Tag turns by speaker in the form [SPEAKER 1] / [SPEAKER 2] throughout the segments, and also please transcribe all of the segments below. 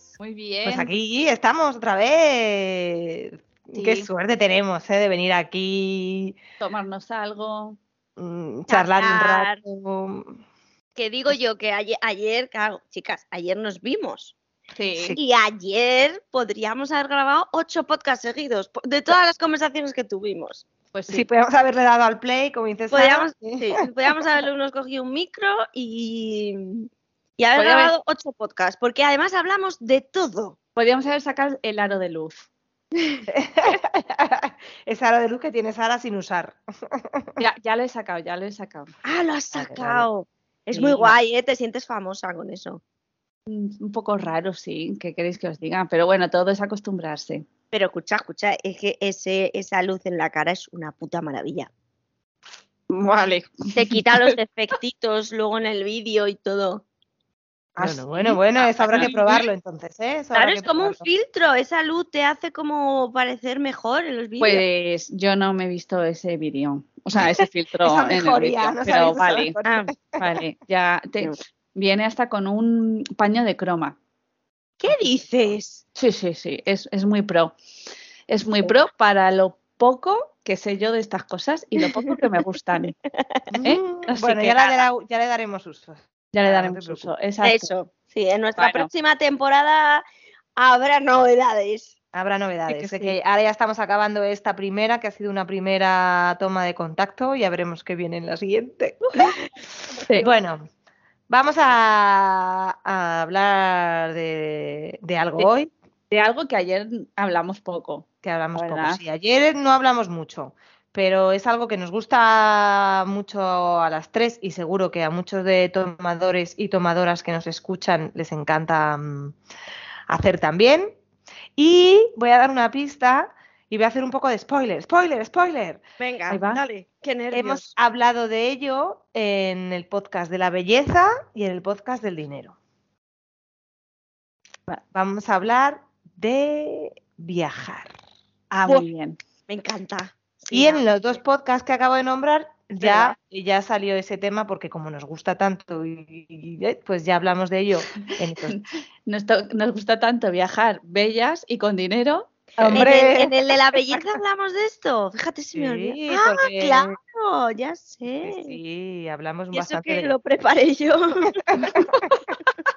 [SPEAKER 1] estáis?
[SPEAKER 2] Muy bien.
[SPEAKER 3] Pues aquí estamos otra vez.
[SPEAKER 1] Sí.
[SPEAKER 3] Qué suerte tenemos ¿eh? de venir aquí,
[SPEAKER 2] Tomarnos algo.
[SPEAKER 3] mm, charlar un rato.
[SPEAKER 1] Que digo yo que ayer, ayer, claro, chicas, ayer nos vimos.
[SPEAKER 2] Sí.
[SPEAKER 3] Sí.
[SPEAKER 1] Y ayer podríamos haber grabado ocho podcasts seguidos de todas las conversaciones que tuvimos.
[SPEAKER 2] Pues sí.
[SPEAKER 3] Si podíamos haberle dado al play, como dices.
[SPEAKER 1] Podríamos, sí, podríamos haberle unos cogido un micro y, y haber
[SPEAKER 2] Podría haber-
[SPEAKER 1] grabado ocho podcasts, porque además hablamos de todo.
[SPEAKER 2] Podríamos haber sacado el aro de luz.
[SPEAKER 3] Esa hora de luz que tiene Sara sin usar.
[SPEAKER 2] Ya, ya lo he sacado, ya lo he sacado.
[SPEAKER 1] Ah, lo has
[SPEAKER 3] Vale, vale.
[SPEAKER 1] sacado. Es
[SPEAKER 2] Sí.
[SPEAKER 1] muy guay, ¿eh? Te sientes famosa con eso.
[SPEAKER 2] Mm, Un poco raro, sí. ¿Qué queréis que os diga? Pero bueno, todo es acostumbrarse.
[SPEAKER 1] Pero escucha, escucha, es que ese, esa luz en la cara es una puta maravilla.
[SPEAKER 2] Vale.
[SPEAKER 1] Te quita los defectitos luego en el vídeo y todo.
[SPEAKER 2] ¿Ah,
[SPEAKER 3] Bueno, bueno, bueno, eso habrá que probarlo entonces, ¿eh?
[SPEAKER 1] Claro, es como un filtro. Esa luz te hace como parecer mejor en los vídeos.
[SPEAKER 2] Pues yo no me he visto ese vídeo. O sea, ese filtro
[SPEAKER 3] Esa
[SPEAKER 2] en el
[SPEAKER 3] mejoría,
[SPEAKER 2] vídeo.
[SPEAKER 3] no
[SPEAKER 2] Pero vale.
[SPEAKER 1] Ah,
[SPEAKER 2] vale. Ya te- viene hasta con un paño de croma.
[SPEAKER 1] ¿Qué dices?
[SPEAKER 2] Sí, sí, sí. Es, es muy pro. Es muy pro para lo poco que sé yo de estas cosas y lo poco que me gustan. ¿Eh?
[SPEAKER 3] Bueno, ya, la ya le daremos uso.
[SPEAKER 2] Ya le
[SPEAKER 3] no
[SPEAKER 2] daremos
[SPEAKER 3] te
[SPEAKER 2] uso. Exacto.
[SPEAKER 1] Eso. Sí, en nuestra
[SPEAKER 2] Bueno.
[SPEAKER 1] próxima temporada habrá novedades.
[SPEAKER 3] Habrá novedades.
[SPEAKER 2] que
[SPEAKER 3] Sé
[SPEAKER 2] sí.
[SPEAKER 3] que ahora ya estamos acabando esta primera, que ha sido una primera toma de contacto. Ya veremos qué viene en la siguiente.
[SPEAKER 2] Sí.
[SPEAKER 3] Bueno, vamos a, a hablar de, de algo hoy,
[SPEAKER 2] De algo que ayer hablamos poco.
[SPEAKER 3] que hablamos
[SPEAKER 2] La
[SPEAKER 3] poco. Sí, ayer no hablamos mucho, pero es algo que nos gusta mucho a las tres y seguro que a muchos de tomadores y tomadoras que nos escuchan les encanta mm, hacer también. Y voy a dar una pista y voy a hacer un poco de spoiler, spoiler, spoiler.
[SPEAKER 1] Venga, dale. Qué nervios.
[SPEAKER 3] Hemos hablado de ello en el podcast de la belleza y en el podcast del dinero.
[SPEAKER 2] Va.
[SPEAKER 3] Vamos a hablar de viajar.
[SPEAKER 2] Ah, muy bien.
[SPEAKER 1] Me encanta.
[SPEAKER 3] Y en los dos podcasts que acabo de nombrar ya, ya salió ese tema porque como nos gusta tanto y, y- y, pues ya hablamos de ello. en estos-
[SPEAKER 2] Nos, nos gusta tanto viajar bellas y con dinero.
[SPEAKER 1] En el,
[SPEAKER 3] Hombre,
[SPEAKER 1] en el de la belleza hablamos de esto. Fíjate si me
[SPEAKER 3] Sí,
[SPEAKER 1] olvidé. Ah,
[SPEAKER 3] porque-
[SPEAKER 1] claro, ya sé.
[SPEAKER 3] sí, sí, hablamos
[SPEAKER 1] Y eso
[SPEAKER 3] bastante
[SPEAKER 1] que
[SPEAKER 3] de
[SPEAKER 1] lo preparé yo.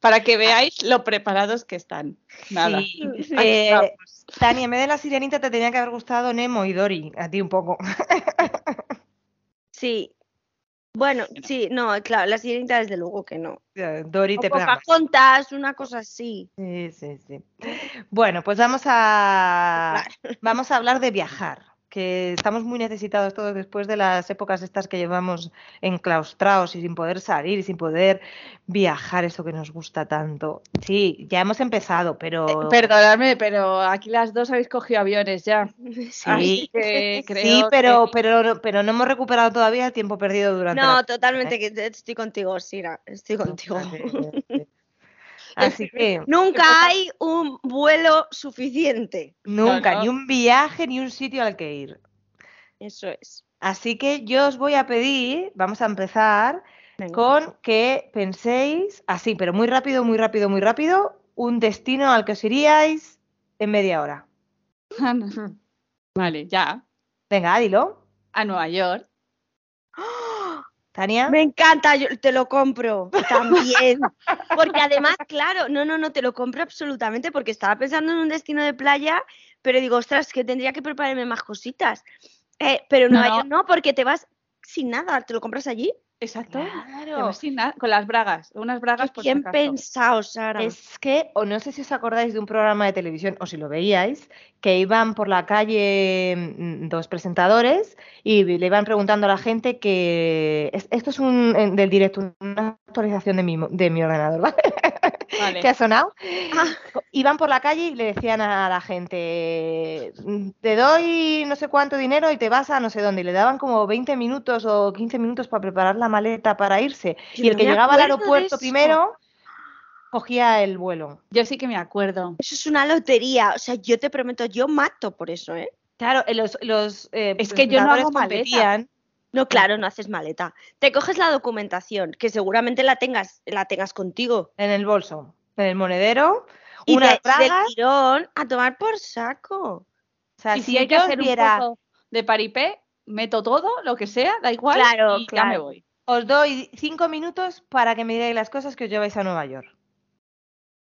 [SPEAKER 2] Para que veáis lo preparados que están. Nada.
[SPEAKER 3] Sí.
[SPEAKER 1] Sí.
[SPEAKER 3] Eh. Tania, en vez de la sirenita te tenía que haber gustado Nemo y Dory, a ti un poco.
[SPEAKER 1] Sí. Bueno, sí, no, claro, la sirenita desde luego que no.
[SPEAKER 3] Dory te pega.
[SPEAKER 1] Pocahontas, una cosa así.
[SPEAKER 3] Sí, sí, sí. Bueno, pues vamos a vamos a hablar de viajar, que estamos muy necesitados todos después de las épocas estas que llevamos enclaustrados y sin poder salir y sin poder viajar, eso que nos gusta tanto. Sí, ya hemos empezado, pero
[SPEAKER 2] Perdonadme, pero aquí las dos habéis cogido aviones ya.
[SPEAKER 3] sí,
[SPEAKER 2] Así que creo
[SPEAKER 3] sí, pero
[SPEAKER 2] que-
[SPEAKER 3] pero no- pero no hemos recuperado todavía el tiempo perdido durante
[SPEAKER 1] No,
[SPEAKER 3] la-
[SPEAKER 1] totalmente, que estoy contigo, Sira, estoy contigo.
[SPEAKER 3] Así que
[SPEAKER 1] Nunca hay un vuelo suficiente.
[SPEAKER 3] nunca,
[SPEAKER 2] no.
[SPEAKER 3] ni un viaje ni un sitio al que ir.
[SPEAKER 1] Eso es.
[SPEAKER 3] Así que yo os voy a pedir, vamos a empezar
[SPEAKER 1] Venga.
[SPEAKER 3] con que penséis, así, pero muy rápido, muy rápido, muy rápido, un destino al que os iríais en media hora.
[SPEAKER 2] Vale, ya.
[SPEAKER 3] Venga, dilo.
[SPEAKER 2] A Nueva York.
[SPEAKER 3] Tania.
[SPEAKER 1] Me encanta, yo te lo compro también. Porque además, claro, no, no, no, te lo compro absolutamente porque estaba pensando en un destino de playa, pero digo, ostras, que tendría que prepararme más cositas. Eh, pero
[SPEAKER 2] No,
[SPEAKER 1] Nueva
[SPEAKER 2] no.
[SPEAKER 1] York no, porque te vas sin nada, te lo compras allí.
[SPEAKER 2] Exacto.
[SPEAKER 3] Claro.
[SPEAKER 2] sin nada, con las bragas. Unas bragas por si
[SPEAKER 1] pensado, Sara.
[SPEAKER 3] Es que, o no sé si os acordáis de un programa de televisión, o si lo veíais, que iban por la calle mm, dos presentadores y le iban preguntando a la gente que... es- Esto es un del directo, una actualización de mi, de mi ordenador, ¿vale?
[SPEAKER 2] Vale.
[SPEAKER 3] que ha sonado.
[SPEAKER 1] Ah.
[SPEAKER 3] Iban por la calle y le decían a la gente, "Mm, te doy no sé cuánto dinero y te vas a no sé dónde. Y le daban como 20 minutos o 15 minutos para preparar la maleta para irse.
[SPEAKER 1] Yo
[SPEAKER 3] y el
[SPEAKER 1] no
[SPEAKER 3] que llegaba al aeropuerto primero cogía el vuelo.
[SPEAKER 2] Yo sí que me acuerdo.
[SPEAKER 1] Eso es una lotería. O sea, yo te prometo, yo mato por eso, ¿eh?
[SPEAKER 3] Claro, eh, los, los eh,
[SPEAKER 2] Es que yo no hago
[SPEAKER 3] competían.
[SPEAKER 1] No, claro, no haces maleta. Te coges la documentación, que seguramente la tengas, la tengas contigo.
[SPEAKER 3] En el bolso, en el monedero,
[SPEAKER 1] Y
[SPEAKER 3] unas
[SPEAKER 1] del
[SPEAKER 3] bragas.
[SPEAKER 1] tirón a tomar por saco.
[SPEAKER 3] O sea,
[SPEAKER 2] Y
[SPEAKER 3] si,
[SPEAKER 2] si hay que
[SPEAKER 3] yo
[SPEAKER 2] hacer un poco de paripé, meto todo, lo que sea, da igual,
[SPEAKER 1] Claro,
[SPEAKER 2] y ya me
[SPEAKER 1] claro.
[SPEAKER 2] voy.
[SPEAKER 3] os doy cinco minutos para que me digáis las cosas que os lleváis a Nueva York.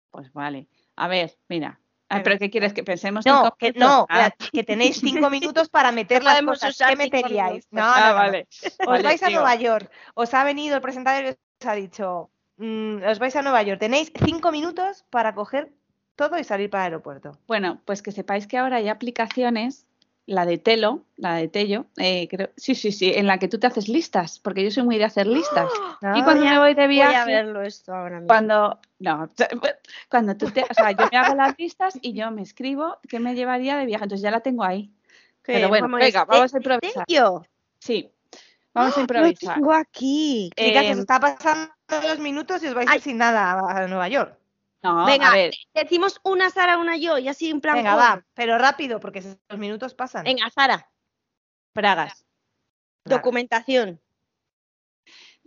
[SPEAKER 2] Pues vale. A ver, mira.
[SPEAKER 1] Venga.
[SPEAKER 2] ¿Pero qué quieres? ¿Que pensemos
[SPEAKER 3] No, que no,
[SPEAKER 2] Ah,
[SPEAKER 3] que- tenéis cinco minutos para meter las cosas. ¿Qué meteríais? No,
[SPEAKER 2] ah,
[SPEAKER 3] no,
[SPEAKER 2] vale.
[SPEAKER 3] Os
[SPEAKER 2] Vale,
[SPEAKER 3] vais a Nueva York, os ha venido el presentador y os ha dicho, mm, os vais a Nueva York, tenéis cinco minutos para coger todo y salir para el aeropuerto.
[SPEAKER 2] Bueno, pues que sepáis que ahora hay aplicaciones, la de Telo, la de Tello, eh, creo, sí, sí, sí, en la que tú te haces listas, porque yo soy muy de hacer listas. y
[SPEAKER 3] Ah,
[SPEAKER 2] cuando me voy de
[SPEAKER 1] Voy a
[SPEAKER 2] viaje,
[SPEAKER 1] verlo esto ahora mismo.
[SPEAKER 2] cuando, no, cuando tú te, o sea, yo me hago las listas y yo me escribo qué me llevaría de viaje, entonces ya la tengo ahí. Pero bueno,
[SPEAKER 1] Vamos,
[SPEAKER 2] venga,
[SPEAKER 1] ¿este-
[SPEAKER 2] vamos a improvisar.
[SPEAKER 1] Yo.
[SPEAKER 2] Sí, vamos a
[SPEAKER 1] Lo
[SPEAKER 2] improvisar.
[SPEAKER 1] tengo aquí.
[SPEAKER 3] Chicas,
[SPEAKER 2] Eh,
[SPEAKER 3] os está pasando los minutos y os vais sin nada a Nueva York.
[SPEAKER 2] No,
[SPEAKER 1] Venga,
[SPEAKER 2] a ver,
[SPEAKER 1] decimos una Sara, una yo, y así en plan.
[SPEAKER 3] Venga, va, pero rápido, porque los minutos pasan.
[SPEAKER 1] Venga, Sara.
[SPEAKER 3] Braga.
[SPEAKER 1] Documentación.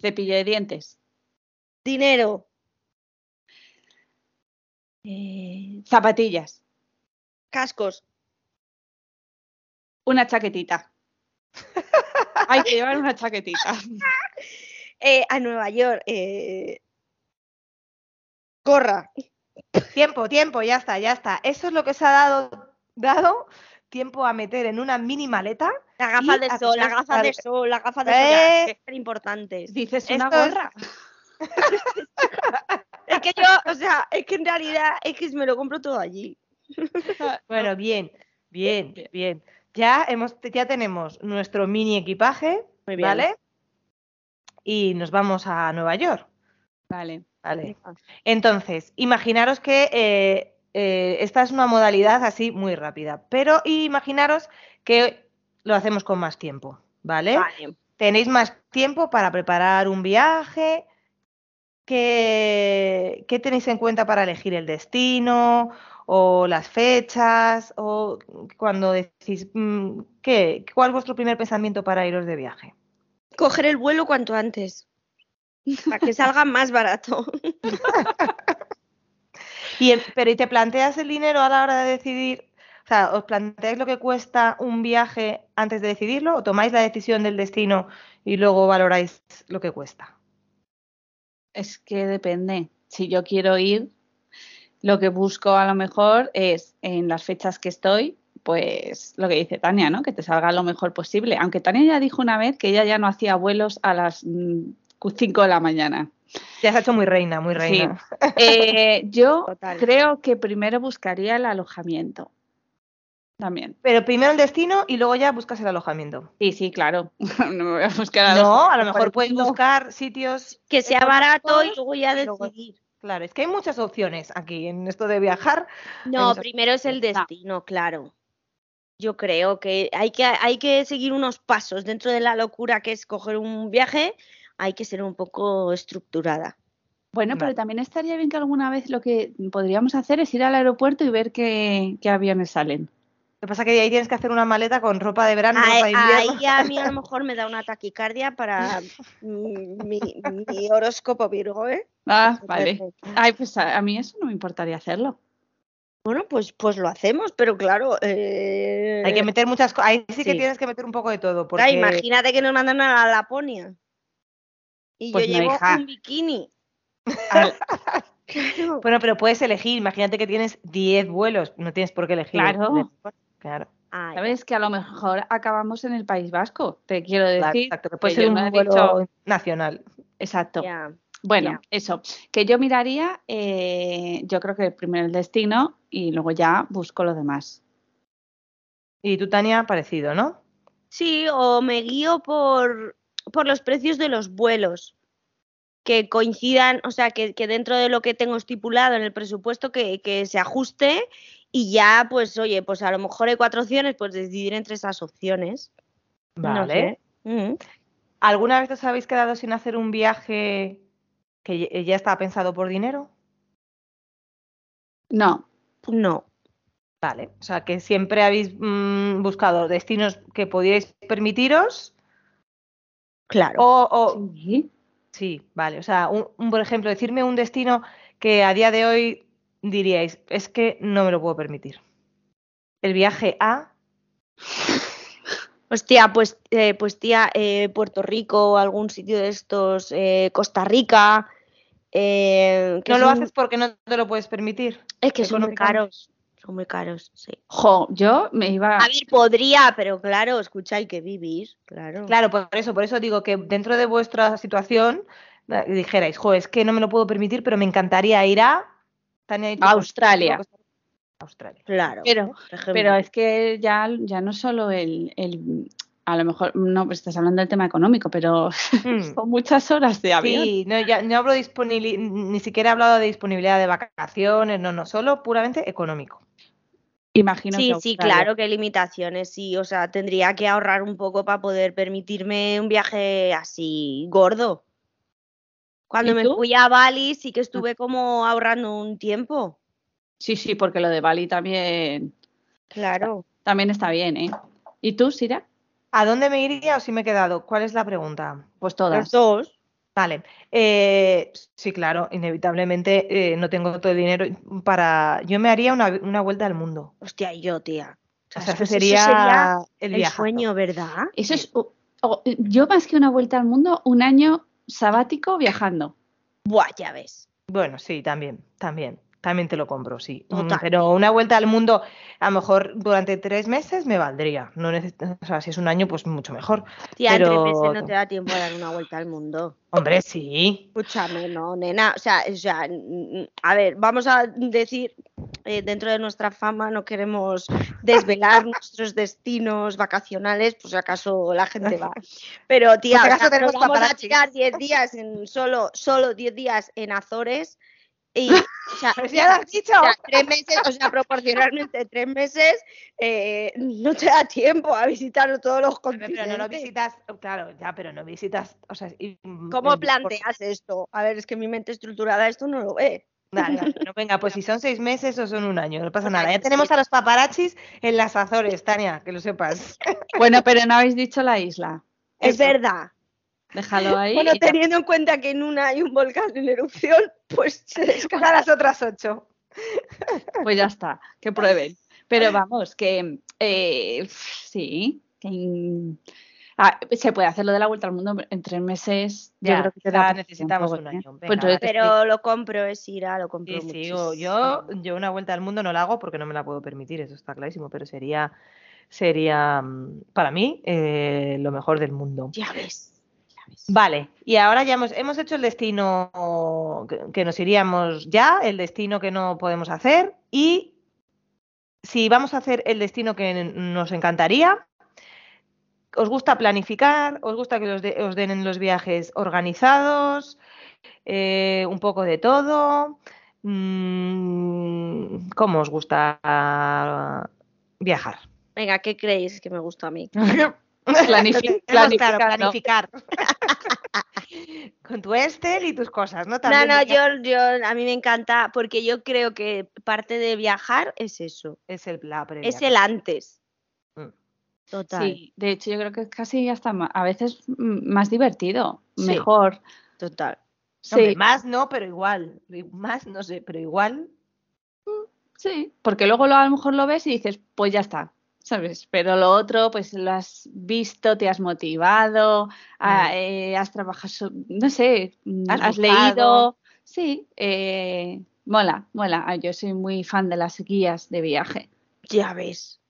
[SPEAKER 2] cepillo de dientes,
[SPEAKER 1] Dinero.
[SPEAKER 2] eh, zapatillas,
[SPEAKER 1] Cascos.
[SPEAKER 2] una chaquetita. Hay que llevar una chaquetita.
[SPEAKER 1] Eh, a Nueva York. Eh... Gorra.
[SPEAKER 3] Tiempo, tiempo, ya está, ya está. Eso es lo que os ha dado, dado tiempo a meter en una mini maleta.
[SPEAKER 1] La gafa de sol, la gafa de
[SPEAKER 3] sal-
[SPEAKER 1] sol, la gafa de sol. ya,
[SPEAKER 3] Eh.
[SPEAKER 1] que son importantes.
[SPEAKER 2] Dices una
[SPEAKER 3] es-
[SPEAKER 2] gorra.
[SPEAKER 1] Es que yo, o sea, es que en realidad es que me lo compro todo allí.
[SPEAKER 3] Bueno, bien, bien, bien. Ya hemos, ya tenemos nuestro mini equipaje,
[SPEAKER 1] Muy bien.
[SPEAKER 3] ¿vale? Y nos vamos a Nueva York,
[SPEAKER 2] Vale.
[SPEAKER 3] ¿Vale? Entonces, imaginaros que eh, eh, esta es una modalidad así muy rápida, pero imaginaros que lo hacemos con más tiempo, ¿vale?
[SPEAKER 1] Vale.
[SPEAKER 3] Tenéis más tiempo para preparar un viaje. ¿Qué, qué tenéis en cuenta para elegir el destino o las fechas o cuando decís mm, qué, cuál es vuestro primer pensamiento para iros de viaje?
[SPEAKER 1] Coger el vuelo cuanto antes. Para que salga más barato.
[SPEAKER 3] Y el- pero ¿y te planteas el dinero a la hora de decidir? O sea, ¿os planteáis lo que cuesta un viaje antes de decidirlo o tomáis la decisión del destino y luego valoráis lo que cuesta?
[SPEAKER 2] Es que depende. Si yo quiero ir, lo que busco a lo mejor es en las fechas que estoy, pues lo que dice Tania, ¿no? Que te salga lo mejor posible. Aunque Tania ya dijo una vez que ella ya no hacía vuelos a las 5 de la mañana.
[SPEAKER 3] Ya se ha hecho muy reina, muy
[SPEAKER 2] Sí.
[SPEAKER 3] reina.
[SPEAKER 2] Eh, yo
[SPEAKER 1] Total.
[SPEAKER 2] creo que primero buscaría el alojamiento. También.
[SPEAKER 3] Pero primero el destino y luego ya buscas el alojamiento.
[SPEAKER 2] Sí, sí, claro. no me voy a buscar
[SPEAKER 3] No, a lo mejor puedes buscar sitios
[SPEAKER 1] Que sea barato y luego ya decidir.
[SPEAKER 3] Claro, es que hay muchas opciones aquí en esto de viajar.
[SPEAKER 1] No,
[SPEAKER 3] muchas
[SPEAKER 1] primero es el
[SPEAKER 2] No.
[SPEAKER 1] destino, claro. Yo creo que hay, que hay que seguir unos pasos dentro de la locura que es coger un viaje. Hay que ser un poco estructurada.
[SPEAKER 2] Bueno, pero también estaría bien que alguna vez lo que podríamos hacer es ir al aeropuerto y ver qué, qué aviones salen.
[SPEAKER 3] Lo que pasa es que ahí tienes que hacer una maleta con ropa de verano, ropa de
[SPEAKER 1] Ahí,
[SPEAKER 3] invierno.
[SPEAKER 1] ahí a mí a lo mejor me da una taquicardia para mi, mi horóscopo Virgo, ¿eh?
[SPEAKER 2] Ah, vale. Ay, pues a, a mí eso no me importaría hacerlo.
[SPEAKER 1] Bueno, pues, pues lo hacemos, pero claro. eh,
[SPEAKER 3] Hay que meter muchas cosas. Ahí sí que tienes que meter un poco de todo.
[SPEAKER 1] imagínate que nos mandan a la Laponia. Y
[SPEAKER 2] Pues
[SPEAKER 1] yo
[SPEAKER 2] no,
[SPEAKER 1] llevo
[SPEAKER 2] hija.
[SPEAKER 1] un bikini.
[SPEAKER 2] Al-
[SPEAKER 1] Claro.
[SPEAKER 3] Bueno, pero puedes elegir. Imagínate que tienes 10 vuelos. No tienes por qué elegir.
[SPEAKER 2] Claro.
[SPEAKER 3] Claro.
[SPEAKER 1] Ay,
[SPEAKER 2] ¿Sabes? Que a lo mejor acabamos en el País Vasco, te quiero
[SPEAKER 3] claro,
[SPEAKER 2] decir.
[SPEAKER 3] exacto, que puede
[SPEAKER 2] que
[SPEAKER 3] ser un vuelo
[SPEAKER 2] dicho-
[SPEAKER 3] nacional.
[SPEAKER 2] Exacto. Bueno, eso. Que yo miraría, eh, yo creo que primero el destino y luego ya busco lo demás.
[SPEAKER 3] Y tú, Tania, parecido, ¿no?
[SPEAKER 1] Sí, o me guío por, por los precios de los vuelos. Que coincidan, o sea, que, que dentro de lo que tengo estipulado en el presupuesto, que, que se ajuste y ya, pues, oye, pues a lo mejor hay cuatro opciones, pues decidir entre esas opciones. No
[SPEAKER 3] Vale.
[SPEAKER 1] sé. Mm.
[SPEAKER 3] ¿Alguna vez os habéis quedado sin hacer un viaje que ya- ya estaba pensado por dinero?
[SPEAKER 2] No,
[SPEAKER 1] No.
[SPEAKER 3] Vale. O sea, que siempre habéis mm, buscado destinos que podíais permitiros
[SPEAKER 1] Claro.
[SPEAKER 3] O, o-
[SPEAKER 2] Sí.
[SPEAKER 3] sí, vale. O sea, un, un, por ejemplo, decirme un destino que a día de hoy diríais, es que no me lo puedo permitir. El viaje a.
[SPEAKER 1] Hostia, pues, eh, pues tía, eh, Puerto Rico algún sitio de estos, eh, Costa Rica. eh,
[SPEAKER 3] No lo haces porque no te lo puedes permitir.
[SPEAKER 1] Es que son muy caros. Son muy caros, sí.
[SPEAKER 2] Jo, yo me iba.
[SPEAKER 1] A ver, podría, pero claro, escucha, hay que vivir, claro.
[SPEAKER 3] Claro, por eso, por eso digo que dentro de vuestra situación eh, dijerais, jo, es que no me lo puedo permitir, pero me encantaría ir a
[SPEAKER 2] Australia.
[SPEAKER 3] Australia.
[SPEAKER 1] Claro.
[SPEAKER 2] Pero, pero es que ya, ya no solo el, el- A lo mejor, no, pues estás hablando del tema económico, pero
[SPEAKER 3] Mm.
[SPEAKER 2] son muchas horas de avión.
[SPEAKER 3] Sí, no, ya, no hablo de disponibil- ni siquiera he hablado de disponibilidad de vacaciones, no, no, solo puramente económico.
[SPEAKER 2] Imagino
[SPEAKER 1] Sí,
[SPEAKER 2] que
[SPEAKER 1] sí, claro, qué limitaciones, sí. O sea, tendría que ahorrar un poco para poder permitirme un viaje así gordo. Cuando
[SPEAKER 2] ¿Y
[SPEAKER 1] me
[SPEAKER 2] tú? Ah.
[SPEAKER 1] fui a Bali sí que estuve como ahorrando un tiempo.
[SPEAKER 2] Sí, sí, porque lo de Bali también,
[SPEAKER 1] Claro.
[SPEAKER 2] también está bien, ¿eh? ¿Y tú, Sira?
[SPEAKER 3] ¿A dónde me iría o si me he quedado? ¿Cuál es la pregunta?
[SPEAKER 2] Pues
[SPEAKER 1] Los
[SPEAKER 2] todas.
[SPEAKER 1] dos.
[SPEAKER 3] Vale, eh, sí, claro, inevitablemente eh, no tengo todo el dinero para... Yo me haría una, una vuelta al mundo.
[SPEAKER 1] Hostia, y yo, tía.
[SPEAKER 3] O sea,
[SPEAKER 1] Pues
[SPEAKER 3] sería,
[SPEAKER 1] eso sería
[SPEAKER 3] el
[SPEAKER 1] sueño, ¿verdad?
[SPEAKER 2] Eso es. o- o- yo más que una vuelta al mundo, un año sabático viajando.
[SPEAKER 1] Buah, ya ves.
[SPEAKER 3] Bueno, sí, también, también, también te lo compro, sí. Mm,
[SPEAKER 1] Total.
[SPEAKER 3] Pero una vuelta al mundo, a lo mejor durante tres meses me valdría. No necesito, o sea, si es un año, pues mucho mejor.
[SPEAKER 1] Tía, en tres
[SPEAKER 3] Pero-
[SPEAKER 1] meses no te da tiempo a dar una vuelta al mundo.
[SPEAKER 3] Hombre, sí.
[SPEAKER 1] Escúchame, no, nena. O sea, o sea, a ver, vamos a decir, eh, dentro de nuestra fama no queremos desvelar nuestros destinos vacacionales, pues si acaso la gente va. Pero, tía,
[SPEAKER 3] Por si
[SPEAKER 1] o
[SPEAKER 3] acaso
[SPEAKER 1] sea,
[SPEAKER 3] tenemos
[SPEAKER 1] nos vamos a
[SPEAKER 3] paparazzis.
[SPEAKER 1] tirar 10 días en solo, solo 10 días en Azores. Y, o sea,
[SPEAKER 3] Pues ya lo has dicho.
[SPEAKER 1] o sea, tres meses, o sea, proporcionalmente tres meses, eh, no te da tiempo a visitar todos los
[SPEAKER 3] Pero
[SPEAKER 1] continentes.
[SPEAKER 3] no lo visitas, claro, ya, pero no visitas, o sea, y-
[SPEAKER 1] ¿Cómo
[SPEAKER 3] el-
[SPEAKER 1] planteas esto? A ver, es que mi mente estructurada esto no lo ve.
[SPEAKER 3] No, venga, pues si son seis meses o son un año, no pasa nada. Ya tenemos a los paparazzis en las Azores, Tania, que lo sepas.
[SPEAKER 2] Bueno, pero no habéis dicho la isla.
[SPEAKER 1] Es
[SPEAKER 3] Eso.
[SPEAKER 1] verdad.
[SPEAKER 2] Déjalo ahí.
[SPEAKER 1] Bueno,
[SPEAKER 2] ya.
[SPEAKER 1] teniendo en cuenta que en una hay un volcán en erupción, pues se descarta.
[SPEAKER 3] A las otras ocho.
[SPEAKER 2] Pues ya está, que prueben. Pero vamos, que eh, sí, que ah, se puede hacer lo de la vuelta al mundo en tres meses. Yo
[SPEAKER 3] Ya,
[SPEAKER 2] creo que te
[SPEAKER 3] ya
[SPEAKER 2] da
[SPEAKER 3] necesitamos un año.
[SPEAKER 2] Pues.
[SPEAKER 1] Pero lo compro, es Ira, lo compro
[SPEAKER 3] Sí, sí, yo, yo una vuelta al mundo no la hago porque no me la puedo permitir, eso está clarísimo, pero sería, sería mm, para mí eh, lo mejor del mundo.
[SPEAKER 1] Ya ves.
[SPEAKER 3] Vale, y ahora ya hemos, hemos hecho el destino que, que nos iríamos ya, el destino que no podemos hacer y si vamos a hacer el destino que nos encantaría, ¿os gusta planificar? ¿Os gusta que os, de- os den los viajes organizados? Eh, un poco de todo. Mm, ¿Cómo os gusta viajar?
[SPEAKER 1] Venga, ¿qué creéis que me gusta a mí?
[SPEAKER 2] Planifi-
[SPEAKER 3] Tenemos claro,
[SPEAKER 2] planificar,
[SPEAKER 3] planificar.
[SPEAKER 2] ¿no?
[SPEAKER 3] Con tu Excel y tus cosas, ¿no?
[SPEAKER 1] No,
[SPEAKER 3] También
[SPEAKER 1] no,
[SPEAKER 3] ya-
[SPEAKER 1] yo, yo, a mí me encanta porque yo creo que parte de viajar es eso,
[SPEAKER 3] Es el la previa.
[SPEAKER 1] es el antes.
[SPEAKER 3] Mm.
[SPEAKER 1] Total,
[SPEAKER 2] Sí, de hecho yo creo que es casi hasta a veces mm, más divertido,
[SPEAKER 1] Sí.
[SPEAKER 2] mejor.
[SPEAKER 1] total.
[SPEAKER 3] Hombre,
[SPEAKER 2] Sí,
[SPEAKER 3] más no, pero igual. Más no sé, pero igual.
[SPEAKER 2] sí, porque luego lo, a lo mejor lo ves y dices, pues ya está, ¿sabes? Pero lo otro, pues lo has visto, te has motivado,
[SPEAKER 3] Mm.
[SPEAKER 2] eh, has trabajado, no sé, mm,
[SPEAKER 3] Has
[SPEAKER 2] leído, sí, eh, mola, mola. Ah, Yo soy muy fan de las guías de viaje.
[SPEAKER 1] Ya ves.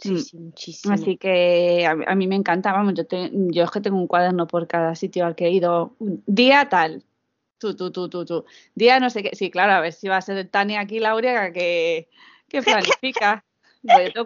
[SPEAKER 1] Sí,
[SPEAKER 2] Mm.
[SPEAKER 1] sí, muchísimo.
[SPEAKER 2] Así que a, mí- a mí me encanta, vamos, yo, te- yo es que tengo un cuaderno por cada sitio al que he ido. Día tal, tú, tú, tú, tú, tú. Día no sé qué, sí, claro, a ver si va a ser Tania aquí, Laura, que, que planifica.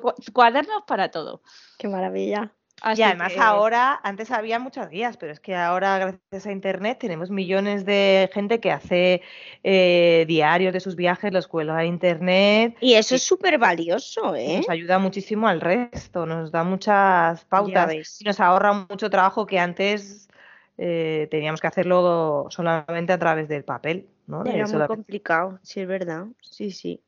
[SPEAKER 2] Cu- cuadernos para todo.
[SPEAKER 1] Qué maravilla.
[SPEAKER 2] Así
[SPEAKER 3] y además
[SPEAKER 2] que-
[SPEAKER 3] ahora, antes había muchas guías, pero es que ahora, gracias a Internet, tenemos millones de gente que hace eh, diarios de sus viajes, los cuelga a Internet.
[SPEAKER 1] Y eso es súper valioso, ¿eh?
[SPEAKER 3] Nos ayuda muchísimo al resto, nos da muchas pautas y nos ahorra mucho trabajo que antes eh, teníamos que hacerlo solamente a través del papel, ¿no?
[SPEAKER 1] Era muy complicado, sí, es verdad. Sí, sí.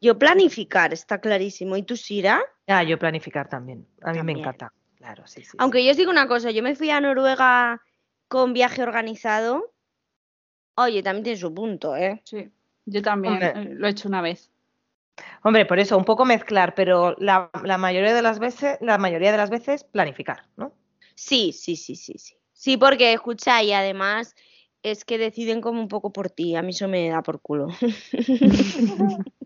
[SPEAKER 1] Yo planificar, está clarísimo. ¿Y tú, Sira?
[SPEAKER 3] Ah, yo planificar también. A mí me encanta Claro, sí, sí.
[SPEAKER 1] Aunque
[SPEAKER 3] sí.
[SPEAKER 1] yo os digo una cosa, yo me fui a Noruega con viaje organizado. Oye, también tiene su punto, ¿eh?
[SPEAKER 2] Sí. Yo también
[SPEAKER 3] Hombre.
[SPEAKER 2] eh, lo he hecho una vez.
[SPEAKER 3] Hombre, por eso, un poco mezclar, pero la, la mayoría de las veces, la mayoría de las veces planificar, ¿no?
[SPEAKER 1] Sí, sí, sí, sí, sí. Sí, porque escucha, y además es que deciden como un poco por ti. A mí eso me da por culo.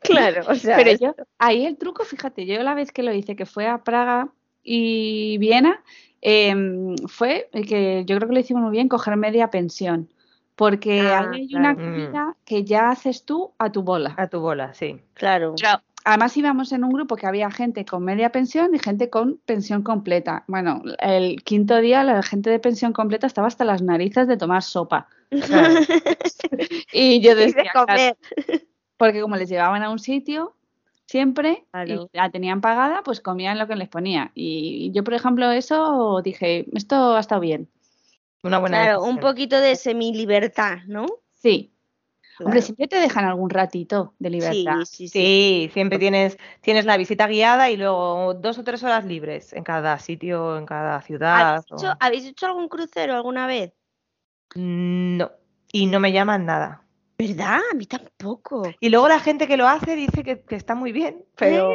[SPEAKER 1] claro, o sea,
[SPEAKER 2] Pero
[SPEAKER 1] es-
[SPEAKER 2] yo, ahí el truco, fíjate, yo la vez que lo hice, que fue a Praga y Viena, em, fue que yo creo que lo hicimos muy bien, coger media pensión. Porque
[SPEAKER 1] Ah,
[SPEAKER 2] ahí hay una
[SPEAKER 3] claro. Mm.
[SPEAKER 2] actividad que ya haces tú a tu bola.
[SPEAKER 3] A tu bola, sí.
[SPEAKER 1] claro.
[SPEAKER 2] Pero además íbamos en un grupo que había gente con media pensión y gente con pensión completa. Bueno, el quinto día la gente de pensión completa estaba hasta las narices de tomar sopa.
[SPEAKER 3] Claro.
[SPEAKER 2] Y yo
[SPEAKER 1] Y de
[SPEAKER 2] decía, claro,
[SPEAKER 1] comer.
[SPEAKER 2] Porque como les llevaban a un sitio siempre
[SPEAKER 1] Claro.
[SPEAKER 2] y la tenían pagada, pues comían lo que les ponía. Y yo, por ejemplo, eso dije, esto ha estado bien.
[SPEAKER 3] Una buena
[SPEAKER 1] Claro, un poquito de semilibertad, ¿no?
[SPEAKER 2] Sí. Hombre,
[SPEAKER 1] Claro.
[SPEAKER 2] siempre te dejan algún ratito de libertad.
[SPEAKER 1] Sí, sí, sí.
[SPEAKER 3] Sí, siempre tienes, tienes la visita guiada y luego dos o tres horas libres en cada sitio, en cada ciudad.
[SPEAKER 1] ¿Habéis hecho, habéis hecho algún crucero alguna vez?
[SPEAKER 3] No, y no me llaman nada.
[SPEAKER 1] ¿Verdad? A mí tampoco.
[SPEAKER 3] Y luego la gente que lo hace dice que, que está muy bien, pero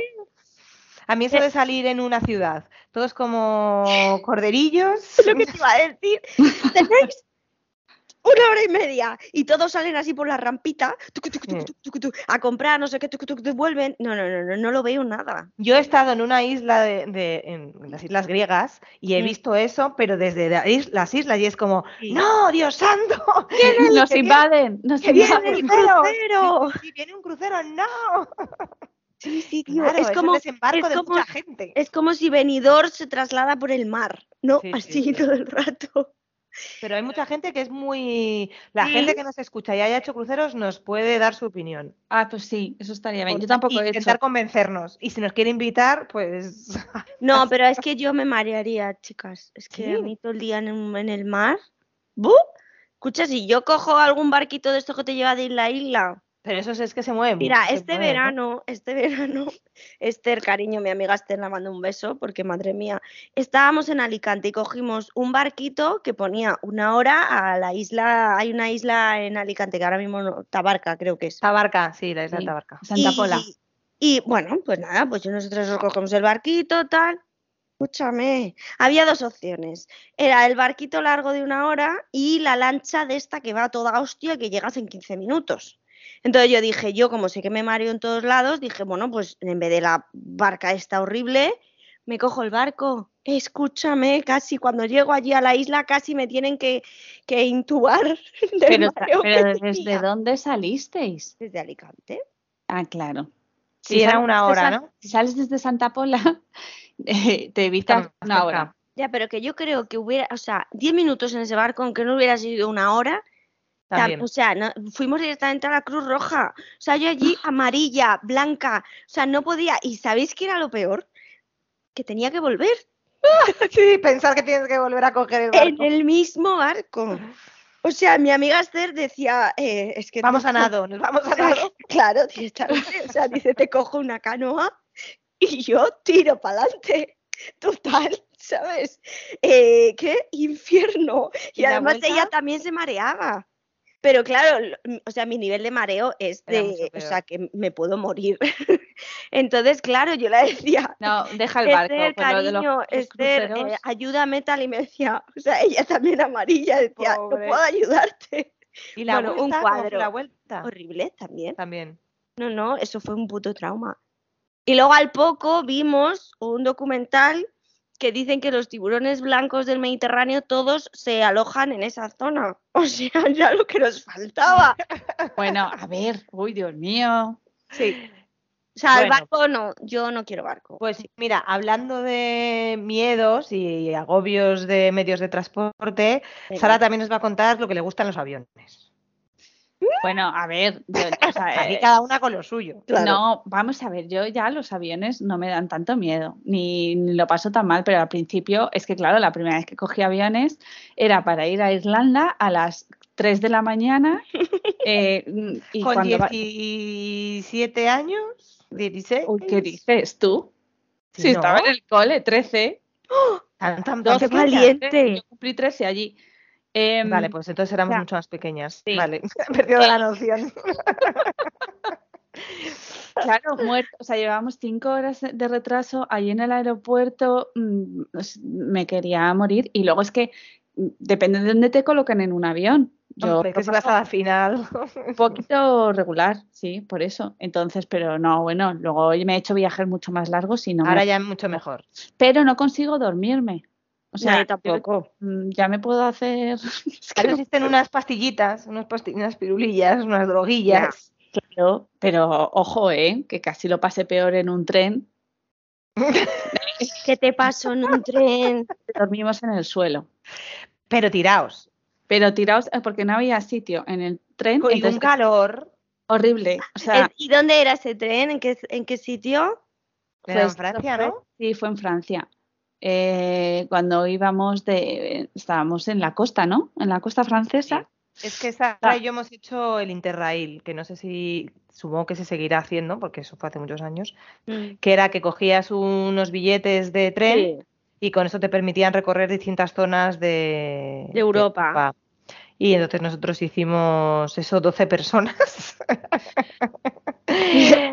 [SPEAKER 3] a mí eso
[SPEAKER 1] Eh.
[SPEAKER 3] de salir en una ciudad, todos como corderillos,
[SPEAKER 1] lo que te iba a decir. Tenéis una hora y media y todos salen así por la rampita tucu, tucu, tucu,
[SPEAKER 3] Sí.
[SPEAKER 1] tucu, tucu, tucu, a comprar, no sé qué, tucu, tucu, tucu, vuelven. No, no, no, no, no lo veo nada.
[SPEAKER 3] Yo he estado en una isla de, de- en las islas griegas y he
[SPEAKER 1] Mm.
[SPEAKER 3] visto eso, pero desde la las islas y es como,
[SPEAKER 1] Sí.
[SPEAKER 3] ¡No, Dios santo!
[SPEAKER 2] Nos
[SPEAKER 3] que viene-
[SPEAKER 2] invaden, nos
[SPEAKER 3] ¡Que viene
[SPEAKER 2] invaden.
[SPEAKER 3] un
[SPEAKER 1] ¡El
[SPEAKER 3] crucero! sí, viene un crucero, ¡no!
[SPEAKER 1] Sí, sí, tío.
[SPEAKER 3] Claro,
[SPEAKER 1] es
[SPEAKER 3] es
[SPEAKER 1] como
[SPEAKER 3] el desembarco
[SPEAKER 1] es
[SPEAKER 3] de
[SPEAKER 1] como-
[SPEAKER 3] mucha gente.
[SPEAKER 1] es como si Benidorm se traslada por el mar, ¿no?
[SPEAKER 3] Sí, sí,
[SPEAKER 1] así
[SPEAKER 3] sí.
[SPEAKER 1] todo el rato.
[SPEAKER 3] Pero hay mucha gente que es muy... La
[SPEAKER 1] Sí.
[SPEAKER 3] gente que nos escucha y haya hecho cruceros nos puede dar su opinión.
[SPEAKER 2] Ah, pues sí, eso estaría bien. Yo tampoco he hecho.
[SPEAKER 3] intentar convencernos. Y si nos quiere invitar, pues...
[SPEAKER 1] No, pero es que yo me marearía, chicas. Es que a
[SPEAKER 3] Sí.
[SPEAKER 1] mí todo el día en, el mar. ¡Bu! Escucha, si yo cojo algún barquito de esto que te lleva de isla a isla.
[SPEAKER 3] Pero eso es que se mueve.
[SPEAKER 1] Mira,
[SPEAKER 3] se
[SPEAKER 1] este
[SPEAKER 3] mueve, ¿no?
[SPEAKER 1] verano, este verano, Esther, cariño, mi amiga Esther, la mando un beso, porque madre mía, estábamos en Alicante y cogimos un barquito que ponía una hora a la isla, hay una isla en Alicante que ahora mismo no, Tabarca creo que es.
[SPEAKER 3] Tabarca, sí, la isla de
[SPEAKER 2] Sí.
[SPEAKER 3] Tabarca.
[SPEAKER 2] Santa Pola.
[SPEAKER 1] Y bueno, pues nada, pues nosotros nos cogemos el barquito, tal. Escúchame, había dos opciones. Era el barquito largo de una hora y la lancha de esta que va a toda hostia que llegas en 15 minutos. Entonces yo dije, yo como sé que me mareo en todos lados, dije, bueno, pues en vez de la barca esta horrible, me cojo el barco. Escúchame, casi cuando llego allí a la isla casi me tienen que, que intubar del
[SPEAKER 2] Pero,
[SPEAKER 1] mareo que
[SPEAKER 2] ¿desde
[SPEAKER 1] tenía.
[SPEAKER 2] dónde salisteis?
[SPEAKER 1] Desde Alicante.
[SPEAKER 2] Ah, claro.
[SPEAKER 3] Sí, era una hora, ¿no?
[SPEAKER 2] Si sales desde Santa Pola, eh, te evitas una
[SPEAKER 3] cerca.
[SPEAKER 2] hora.
[SPEAKER 1] Ya, pero que yo creo que hubiera, o sea, 10 minutos en ese barco, aunque no hubiera sido una hora,
[SPEAKER 3] También.
[SPEAKER 1] o sea, no- fuimos directamente a la Cruz Roja. O sea, yo allí amarilla, blanca, o sea, no podía. ¿Y sabéis qué era lo peor? Que tenía que volver
[SPEAKER 3] Sí, pensar que tienes que volver a coger el
[SPEAKER 1] en
[SPEAKER 3] barco.
[SPEAKER 1] el mismo barco. O sea, mi amiga Esther decía, eh, es que...
[SPEAKER 3] Vamos
[SPEAKER 1] te-
[SPEAKER 3] a nado, nos vamos a nado.
[SPEAKER 1] Claro, directamente. O sea, dice, te cojo una canoa y yo tiro para adelante. Total, ¿sabes? Eh, ¡Qué infierno! Y,
[SPEAKER 3] ¿Y
[SPEAKER 1] además ella también se mareaba. Pero claro, o sea, mi nivel de mareo es de, o sea, que me puedo morir. Entonces, claro, yo le decía,
[SPEAKER 2] No, deja el barco.
[SPEAKER 1] Esther,
[SPEAKER 2] por lo de
[SPEAKER 1] cariño, Esther, eh, ayúdame tal, y me decía, o sea, ella también amarilla, decía, no puedo ayudarte.
[SPEAKER 3] Y la
[SPEAKER 1] bueno, un
[SPEAKER 3] vuelta, ¿cómo fue
[SPEAKER 1] cuadro.
[SPEAKER 3] la vuelta.
[SPEAKER 1] Horrible también.
[SPEAKER 3] También.
[SPEAKER 1] No, no, eso fue un puto trauma. Y luego al poco vimos un documental que dicen que los tiburones blancos del Mediterráneo todos se alojan en esa zona. O sea, ya lo que nos faltaba.
[SPEAKER 2] Bueno, a ver, uy, Dios mío.
[SPEAKER 1] Sí. O sea, el barco no, yo no quiero barco.
[SPEAKER 3] Pues mira, hablando de miedos y agobios de medios de transporte,
[SPEAKER 1] Venga.
[SPEAKER 3] Sara también nos va a contar lo que le gustan los aviones.
[SPEAKER 2] Bueno, a ver, yo- o sea,
[SPEAKER 3] Aquí
[SPEAKER 2] eh,
[SPEAKER 3] cada una con lo suyo.
[SPEAKER 1] Claro.
[SPEAKER 2] No, vamos a ver, yo ya los aviones no me dan tanto miedo, ni, ni lo paso tan mal, pero al principio es que, claro, la primera vez que cogí aviones era para ir a Irlanda a las 3 de la mañana. eh, y
[SPEAKER 3] Con
[SPEAKER 2] cuando va-
[SPEAKER 3] 17 años, 16.
[SPEAKER 2] Uy, ¿qué dices tú? Sí, estaba en el cole, 13.
[SPEAKER 3] Tan, tan,
[SPEAKER 1] ¡Dos
[SPEAKER 3] tan
[SPEAKER 1] valiente!
[SPEAKER 2] Yo cumplí 13 allí. Em,
[SPEAKER 3] Vale, pues entonces éramos
[SPEAKER 2] ya.
[SPEAKER 3] mucho más pequeñas.
[SPEAKER 2] Sí.
[SPEAKER 3] Vale, he perdido la noción.
[SPEAKER 2] Claro, muerto. O sea, llevábamos cinco horas de- retraso allí en el aeropuerto. mm, es- Me quería morir. Y luego es que mm, depende de dónde te coloquen en un avión. Yo
[SPEAKER 3] Hombre, que vas a la final.
[SPEAKER 2] un poquito regular, sí, por eso. Entonces, pero no, bueno, luego me he hecho viajes mucho más largos y no me-
[SPEAKER 3] Ahora ya es mucho mejor.
[SPEAKER 2] Pero no consigo dormirme. O sea,
[SPEAKER 1] yo tampoco.
[SPEAKER 2] mm, ya me puedo hacer. es que
[SPEAKER 3] existen unas pastillitas, unas, pasti- unas pirulillas, unas droguillas.
[SPEAKER 2] puedo, pero ojo, ¿eh? Que casi lo pasé peor en un tren.
[SPEAKER 1] ¿Qué te pasó en un tren?
[SPEAKER 2] Dormimos en el suelo.
[SPEAKER 3] Pero tiraos.
[SPEAKER 2] Pero tirados, eh, porque no había sitio en el tren.
[SPEAKER 3] Con un calor.
[SPEAKER 2] horrible. O sea,
[SPEAKER 1] ¿Y dónde era ese tren? ¿En qué, en qué sitio?
[SPEAKER 3] Era en
[SPEAKER 2] Pues,
[SPEAKER 3] Francia, ¿no?
[SPEAKER 2] sí, fue en Francia. Eh, cuando íbamos de. Estábamos en la costa, ¿no? En la costa francesa.
[SPEAKER 3] Es que Sara
[SPEAKER 2] Ah.
[SPEAKER 3] y yo hemos hecho el Interrail, que no sé si, supongo que se seguirá haciendo, porque eso fue hace muchos años, que era que cogías unos billetes de tren
[SPEAKER 1] Sí.
[SPEAKER 3] y con eso te permitían recorrer distintas zonas de,
[SPEAKER 1] De Europa.
[SPEAKER 3] Y entonces nosotros hicimos eso 12 personas.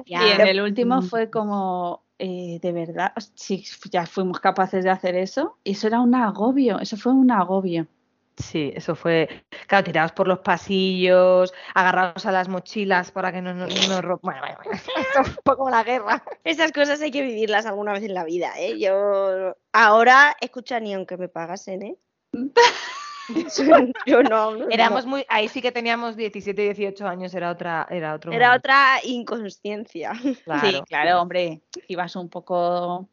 [SPEAKER 2] Y en el último
[SPEAKER 3] Mm.
[SPEAKER 2] fue como, eh, de verdad, sí, ya fuimos capaces de hacer eso. Y eso era un agobio, eso fue un agobio.
[SPEAKER 3] Sí, eso fue, claro, tirados por los pasillos, agarrados a las mochilas para que no nos no, ro- Bueno, bueno, bueno, esto fue como la guerra.
[SPEAKER 1] Esas cosas hay que vivirlas alguna vez en la vida, ¿eh? Yo ahora escucha ni aunque me pagasen, ¿eh? Yo no. no.
[SPEAKER 3] Éramos muy, ahí sí que teníamos 17, 18 años, era otra, era otro
[SPEAKER 1] Era otra inconsciencia.
[SPEAKER 3] claro.
[SPEAKER 2] Sí, claro, hombre, ibas un poco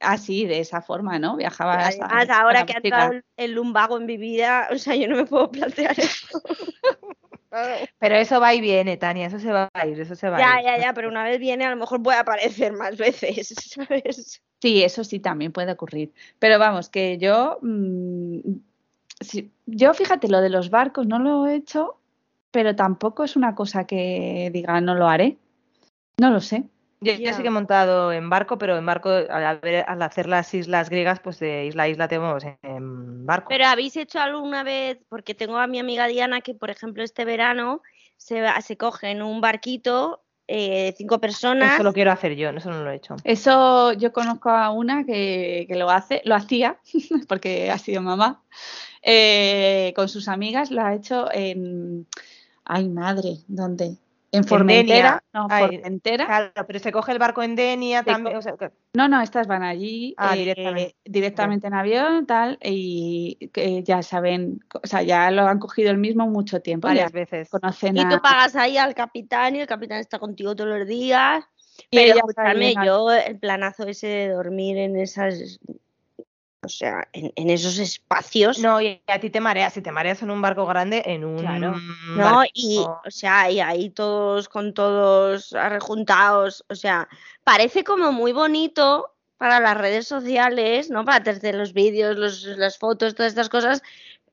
[SPEAKER 2] así, de esa forma, ¿no? Viajabas. a-
[SPEAKER 1] Además,
[SPEAKER 2] con
[SPEAKER 1] ahora que ha entrado el- el lumbago en mi vida, o sea, yo no me puedo plantear eso.
[SPEAKER 3] Pero eso va y viene, Tania, eso se va a ir, eso se va
[SPEAKER 1] ya,
[SPEAKER 3] a ir.
[SPEAKER 1] ya, ya, pero una vez viene, a lo mejor puede aparecer más veces, ¿sabes?
[SPEAKER 2] Sí, eso sí también puede ocurrir. Pero vamos, que yo, mm, sí, yo fíjate, lo de los barcos no lo he hecho, pero tampoco es una cosa que diga no lo haré. No lo sé.
[SPEAKER 3] Yo, yo
[SPEAKER 1] Ya.
[SPEAKER 3] sí que he montado en barco, pero en barco, al, hacer las islas griegas, pues de isla a isla tenemos en, en barco.
[SPEAKER 1] Pero habéis hecho alguna vez, porque tengo a mi amiga Diana que, por ejemplo, este verano se, va- se coge en un barquito eh, cinco personas.
[SPEAKER 3] Eso lo quiero hacer yo, eso no lo he hecho.
[SPEAKER 2] Eso yo conozco a una que, que lo hace, lo hacía, porque ha sido mamá, eh, con sus amigas, lo ha hecho en, ay madre, ¿dónde? En Formentera, no,
[SPEAKER 3] Ay,
[SPEAKER 2] Formentera.
[SPEAKER 3] Claro, pero se coge el barco en Denia también.
[SPEAKER 2] co-
[SPEAKER 3] o sea, que-
[SPEAKER 2] No, no, estas van allí
[SPEAKER 3] Ah,
[SPEAKER 2] eh,
[SPEAKER 3] directamente.
[SPEAKER 2] directamente en avión, tal, y que ya saben, o sea, ya lo han cogido el mismo mucho tiempo, ya
[SPEAKER 3] varias veces.
[SPEAKER 2] conocen
[SPEAKER 1] Y
[SPEAKER 2] a...
[SPEAKER 1] tú pagas ahí al capitán y el capitán está contigo todos los días.
[SPEAKER 2] y
[SPEAKER 1] Pero escúchame, yo el planazo ese de dormir en esas, o sea, en, en esos espacios,
[SPEAKER 3] No, y a ti te mareas, si te mareas en un barco grande, en un
[SPEAKER 2] Claro.
[SPEAKER 1] ¿no? Y, o sea, y ahí todos con todos arrejuntados, o sea, parece como muy bonito para las redes sociales, ¿no? Para hacer los vídeos, los, las fotos, todas estas cosas,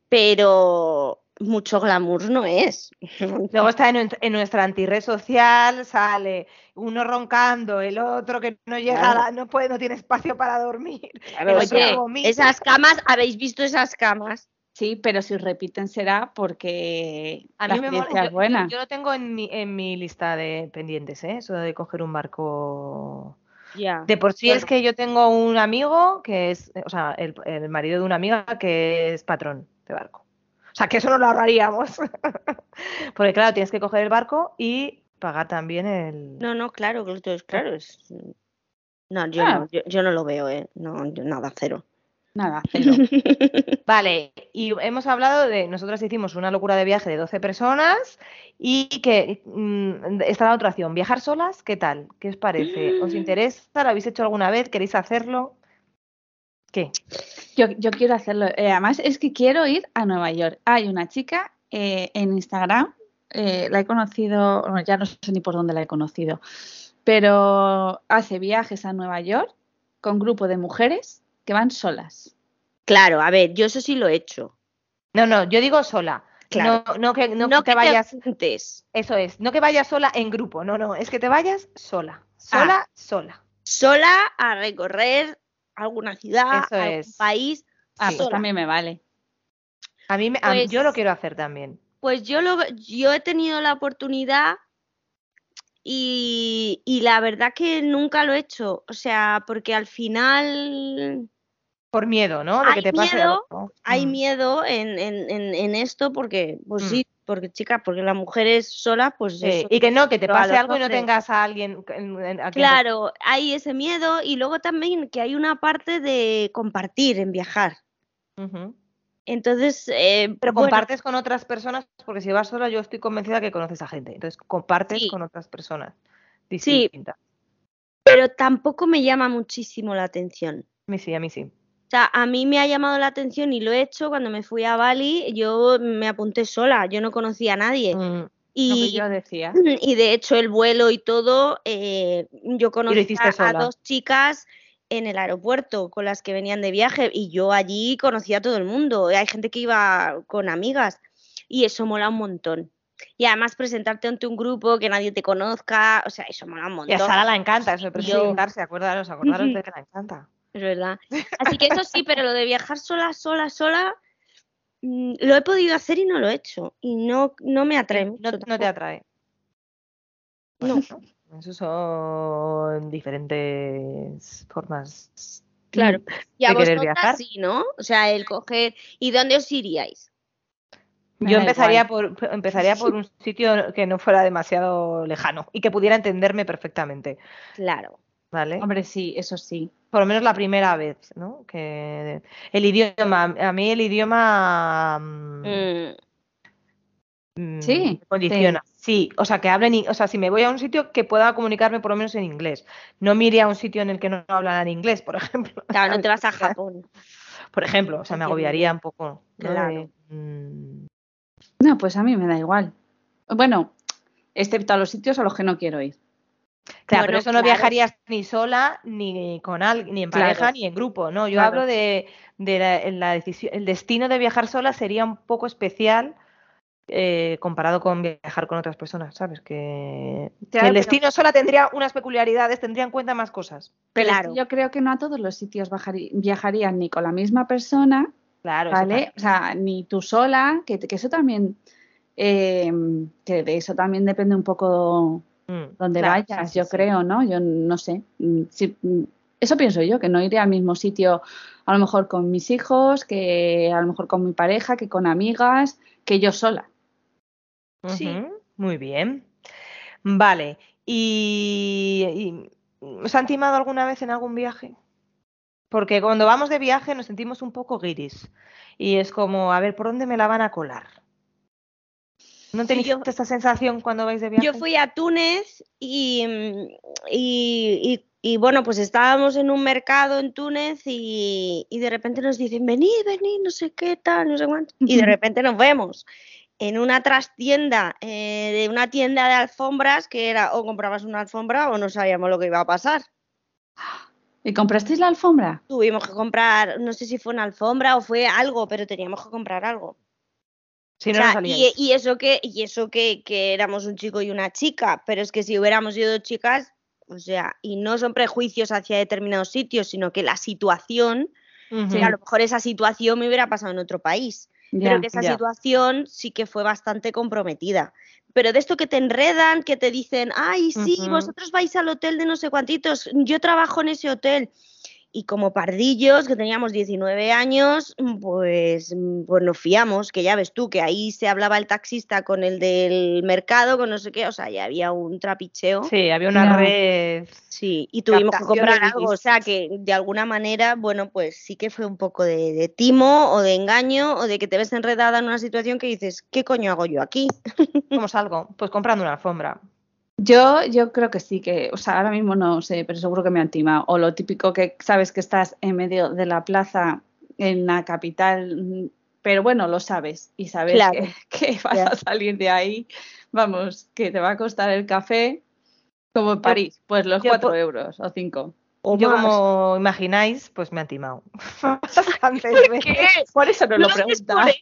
[SPEAKER 1] pero mucho glamour no es.
[SPEAKER 3] Luego está en, nuestra- en nuestra antirred social, sale uno roncando, el otro que no llega, a la- no puede, no tiene espacio para dormir.
[SPEAKER 1] Oye, esas camas, ¿habéis visto esas camas?
[SPEAKER 2] Sí, pero si repiten será porque
[SPEAKER 3] A
[SPEAKER 2] la
[SPEAKER 3] mí me mola, yo,
[SPEAKER 2] es buena.
[SPEAKER 3] yo- yo lo tengo en mi, en mi lista de pendientes, ¿eh? Eso de coger un barco. De por sí
[SPEAKER 1] Bueno.
[SPEAKER 3] es que yo tengo un amigo que es, o sea, el, el marido de una amiga que es patrón de barco. O sea, que eso no lo ahorraríamos. Porque claro, tienes que coger el barco y pagar también el...
[SPEAKER 1] No, no, claro, claro. Es... No, yo,
[SPEAKER 2] Ah.
[SPEAKER 1] no, yo, yo no lo veo, ¿eh? No, yo nada, cero.
[SPEAKER 2] Nada, cero.
[SPEAKER 3] Vale, y hemos hablado de, nosotras hicimos una locura de viaje de 12 personas y que mm, está la otra opción, viajar solas, ¿qué tal? ¿Qué os parece? ¿Os interesa? ¿Lo habéis hecho alguna vez? ¿Queréis hacerlo? ¿Qué?
[SPEAKER 2] Yo, yo quiero hacerlo. Eh, además, es que quiero ir a Nueva York. Hay una chica eh, en Instagram, eh, la he conocido, bueno, ya no sé ni por dónde la he conocido, pero hace viajes a Nueva York con grupo de mujeres que van solas.
[SPEAKER 1] Claro, a ver, yo eso sí lo he hecho.
[SPEAKER 3] No, no, yo digo sola.
[SPEAKER 1] Claro.
[SPEAKER 3] No, no que, no
[SPEAKER 1] No
[SPEAKER 3] que vayas,
[SPEAKER 1] juntes.
[SPEAKER 3] eso es, no que vayas sola en grupo, no, no, es que te vayas sola, sola, sola.
[SPEAKER 1] sola a recorrer alguna ciudad,
[SPEAKER 3] Eso
[SPEAKER 1] algún
[SPEAKER 3] es.
[SPEAKER 1] país.
[SPEAKER 2] Ah, pues también me vale.
[SPEAKER 3] A mí, me- a-
[SPEAKER 1] Pues-
[SPEAKER 3] yo lo quiero hacer también.
[SPEAKER 1] Pues yo, lo, yo he tenido la oportunidad y, y la verdad que nunca lo he hecho. O sea, porque al final
[SPEAKER 3] Por miedo, ¿no? De
[SPEAKER 1] Hay
[SPEAKER 3] que te pase
[SPEAKER 1] miedo,
[SPEAKER 3] algo.
[SPEAKER 1] hay
[SPEAKER 3] Mm.
[SPEAKER 1] miedo en, en, en, en esto porque, pues
[SPEAKER 3] Mm.
[SPEAKER 1] sí, porque chica, porque la mujer es sola, pues
[SPEAKER 3] Sí,
[SPEAKER 1] eso.
[SPEAKER 3] y que no, que te pase algo y no tengas a alguien. en- en- a quien
[SPEAKER 1] Claro, hay ese miedo y luego también que hay una parte de compartir en viajar. Entonces, eh,
[SPEAKER 3] Pero
[SPEAKER 1] bueno,
[SPEAKER 3] compartes con otras personas, porque si vas sola, yo estoy convencida que conoces a gente. Entonces, compartes
[SPEAKER 1] Sí.
[SPEAKER 3] con otras personas
[SPEAKER 1] Sí.
[SPEAKER 3] distintas.
[SPEAKER 1] pero tampoco me llama muchísimo la atención.
[SPEAKER 3] A mí sí, a mí sí.
[SPEAKER 1] O sea, a mí me ha llamado la atención y lo he hecho cuando me fui a Bali, yo me apunté sola, yo no conocía a nadie.
[SPEAKER 3] Mm,
[SPEAKER 2] Lo que
[SPEAKER 1] Y,
[SPEAKER 2] yo decía.
[SPEAKER 1] y de hecho el vuelo y todo, eh, yo conocí a,
[SPEAKER 3] sola.
[SPEAKER 1] dos chicas en el aeropuerto con las que venían de viaje y yo allí conocía a todo el mundo. Hay gente que iba con amigas y eso mola un montón. Y además presentarte ante un grupo que nadie te conozca, o sea, eso mola un
[SPEAKER 3] Y a
[SPEAKER 1] montón.
[SPEAKER 3] Sara la encanta eso de
[SPEAKER 1] Yo-
[SPEAKER 3] presentarse, acordaros, acordaros de que la encanta.
[SPEAKER 1] Es verdad. Así que eso sí, pero lo de viajar sola, sola, sola, mm, lo he podido hacer y no lo he hecho. Y no, no me atrae
[SPEAKER 3] No,
[SPEAKER 1] mucho
[SPEAKER 3] no te atrae.
[SPEAKER 1] No.
[SPEAKER 3] Eso son diferentes formas.
[SPEAKER 1] Claro. Y a
[SPEAKER 3] de
[SPEAKER 1] vosotras
[SPEAKER 3] viajar.
[SPEAKER 1] sí, ¿no? O sea, el coger... ¿Y dónde os iríais?
[SPEAKER 3] Yo empezaría por, empezaría por un sitio que no fuera demasiado lejano y que pudiera entenderme perfectamente,
[SPEAKER 1] Claro.
[SPEAKER 3] ¿Vale?
[SPEAKER 2] Hombre, sí, eso sí.
[SPEAKER 3] Por lo menos la primera vez, ¿no? Que el idioma, a mí el idioma mm,
[SPEAKER 1] Mm,
[SPEAKER 3] mm,
[SPEAKER 2] Sí,
[SPEAKER 3] me condiciona. Sí, o sea, que hablen, o sea, si me voy a un sitio que pueda comunicarme por lo menos en inglés. No me iría a un sitio en el que no hablan inglés, por ejemplo.
[SPEAKER 1] Claro, no te vas a. Japón.
[SPEAKER 3] Por ejemplo, o sea, me agobiaría un poco.
[SPEAKER 1] Claro.
[SPEAKER 3] Mm,
[SPEAKER 2] No, pues a mí me da igual. Bueno, excepto a los sitios a los que no quiero ir.
[SPEAKER 3] Claro, pero eso no
[SPEAKER 1] claro.
[SPEAKER 3] viajarías ni sola, ni con alguien, ni en
[SPEAKER 2] Claro.
[SPEAKER 3] pareja, ni en grupo, ¿no? Yo
[SPEAKER 2] Claro.
[SPEAKER 3] hablo de, de la, decisión, el destino de viajar sola sería un poco especial eh, comparado con viajar con otras personas, ¿sabes? Que, el
[SPEAKER 2] pero-
[SPEAKER 3] destino sola tendría unas peculiaridades, tendría en cuenta más cosas.
[SPEAKER 1] Claro.
[SPEAKER 2] yo creo que no a todos los sitios viajarían ni con la misma persona,
[SPEAKER 3] Claro,
[SPEAKER 2] ¿vale? O sea, ni tú sola, que, que eso también, eh, que de eso también depende un poco.
[SPEAKER 3] Mm,
[SPEAKER 2] donde
[SPEAKER 3] claro,
[SPEAKER 2] vayas,
[SPEAKER 3] sí,
[SPEAKER 2] yo
[SPEAKER 3] sí.
[SPEAKER 2] creo, ¿no? Yo no sé. Mm, sí, mm, eso pienso yo, que no iré al mismo sitio a lo mejor con mis hijos, que a lo mejor con mi pareja, que con amigas, que yo sola.
[SPEAKER 1] Sí.
[SPEAKER 3] Muy bien. Vale. ¿Y, y os han timado alguna vez en algún viaje? Porque cuando vamos de viaje nos sentimos un poco guiris. Y es como, a ver, ¿por dónde me la van a colar? ¿No tenéis
[SPEAKER 1] yo-
[SPEAKER 3] esta sensación cuando vais de viaje?
[SPEAKER 1] Yo fui a Túnez y, mm, y, y- y, bueno, pues estábamos en un mercado en Túnez y, y de repente nos dicen, venid, venid, no sé qué tal, no sé cuánto. Y de repente nos vemos en una trastienda, eh, de una tienda de alfombras que era o comprabas una alfombra o no sabíamos lo que iba a pasar.
[SPEAKER 2] ¿Y comprasteis la alfombra?
[SPEAKER 1] Tuvimos que comprar, no sé si fue una alfombra o fue algo, pero teníamos que comprar algo.
[SPEAKER 3] Si
[SPEAKER 1] O
[SPEAKER 3] no, no
[SPEAKER 1] sea,
[SPEAKER 3] salíais.
[SPEAKER 1] y, y eso que, y eso que, que éramos un chico y una chica, pero es que si hubiéramos sido dos chicas, o sea, y no son prejuicios hacia determinados sitios, sino que la situación,
[SPEAKER 3] Ujú.
[SPEAKER 1] que a lo mejor esa situación me hubiera pasado en otro país, pero que esa situación sí que fue bastante comprometida. Pero de esto que te enredan, que te dicen, ay, sí, vosotros vais al hotel de no sé cuantitos, yo trabajo en ese hotel. Y como pardillos, que teníamos 19 años, pues, pues nos fiamos, que ya ves tú, que ahí se hablaba el taxista con el del mercado, con no sé qué, o sea, ya había un trapicheo.
[SPEAKER 3] Sí, había una red.
[SPEAKER 1] Sí, y tuvimos que comprar algo, o sea que de alguna manera, bueno, pues sí que fue un poco de, de timo o de engaño o de que te ves enredada en una situación que dices, ¿qué coño hago yo aquí?
[SPEAKER 3] ¿Cómo salgo? Pues comprando una alfombra.
[SPEAKER 2] Yo, yo creo que sí, que, o sea, ahora mismo no sé, pero seguro que me han timado. O lo típico que sabes que estás en medio de la plaza en la capital, pero bueno, lo sabes y sabes
[SPEAKER 1] Claro.
[SPEAKER 2] que, que vas a salir de ahí, vamos, que te va a costar el café como en París, pues los
[SPEAKER 3] yo
[SPEAKER 2] cuatro euros o cinco.
[SPEAKER 1] O
[SPEAKER 3] Yo,
[SPEAKER 1] más.
[SPEAKER 3] como imagináis, pues me han timado. Bastantes veces.
[SPEAKER 2] Por eso no lo preguntas.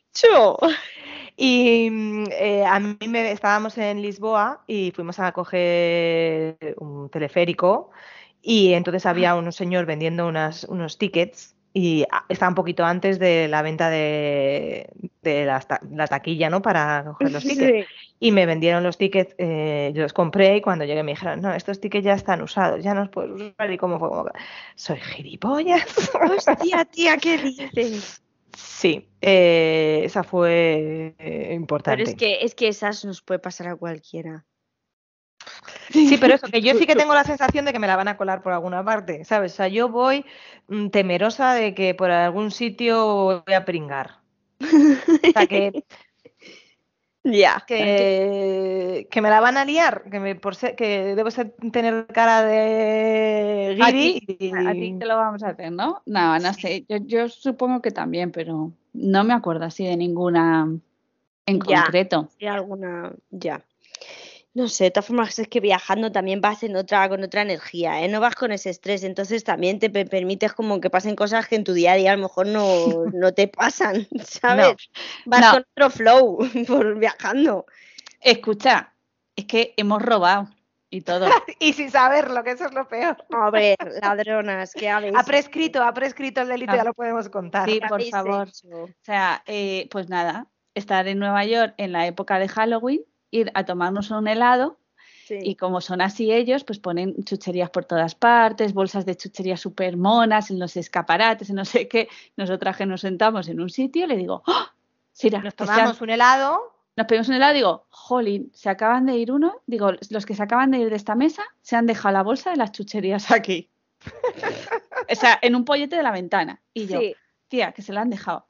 [SPEAKER 3] Y mm, eh, a mí me, estábamos en Lisboa y fuimos a coger un teleférico Y entonces había un señor vendiendo unas, unos tickets y a- estaba un poquito antes de la venta de, de la, la taquilla, ¿no? Para coger los tickets. Y me vendieron los tickets, eh, yo los compré y cuando llegué me dijeron, no, estos tickets ya están usados, ya no los puedes usar. Y como fue como, soy gilipollas.
[SPEAKER 1] Hostia, tía, ¿qué dices?
[SPEAKER 3] Sí, eh, esa fue eh, importante.
[SPEAKER 1] Pero es que, es que esas nos puede pasar a cualquiera.
[SPEAKER 3] Sí, pero eso, que yo sí que tengo la sensación de que me la van a colar por alguna parte, ¿sabes? O sea, yo voy mm, temerosa de que por algún sitio voy a pringar. O sea, que,
[SPEAKER 1] Ya.
[SPEAKER 3] que, que me la van a liar, que, me, por ser, que debo ser, tener cara de
[SPEAKER 2] A
[SPEAKER 3] guiri
[SPEAKER 2] ti,
[SPEAKER 3] y-
[SPEAKER 2] a ti te lo vamos a hacer, ¿no? No, no sé. Yo, yo supongo que también, pero no me acuerdo así de ninguna en
[SPEAKER 1] Ya.
[SPEAKER 2] concreto.
[SPEAKER 1] Sí, alguna, ya. No sé, de todas formas es que viajando también vas en otra, con otra energía, ¿eh? No vas con ese estrés, entonces también te pe- permites como que pasen cosas que en tu día a día a lo mejor no, no te pasan, ¿sabes? Vas
[SPEAKER 2] No.
[SPEAKER 1] con otro flow por viajando.
[SPEAKER 2] Escucha, es que hemos robado y todo.
[SPEAKER 3] y sin saberlo, que eso es lo peor.
[SPEAKER 1] A ver, ladronas, ¿qué habéis
[SPEAKER 3] Ha prescrito, ha prescrito el delito,
[SPEAKER 2] Ah.
[SPEAKER 3] ya lo podemos contar.
[SPEAKER 2] Sí,
[SPEAKER 1] ¿Qué
[SPEAKER 2] por favor.
[SPEAKER 1] hecho?
[SPEAKER 2] O sea, eh, pues nada, estar en Nueva York en la época de Halloween, ir a tomarnos un helado
[SPEAKER 1] Sí.
[SPEAKER 2] y como son así ellos, pues ponen chucherías por todas partes, bolsas de chuchería súper monas en los escaparates, en no sé qué. Nosotras que nos sentamos en un sitio, le digo, ¡Oh! Sira,
[SPEAKER 3] Nos tomamos un helado,
[SPEAKER 2] nos pedimos un helado, digo, jolín, se acaban de ir uno, digo, los que se acaban de ir de esta mesa se han dejado la bolsa de las chucherías aquí. o sea, en un pollete de la ventana. Y yo,
[SPEAKER 1] Sí.
[SPEAKER 2] tía, que se la han dejado.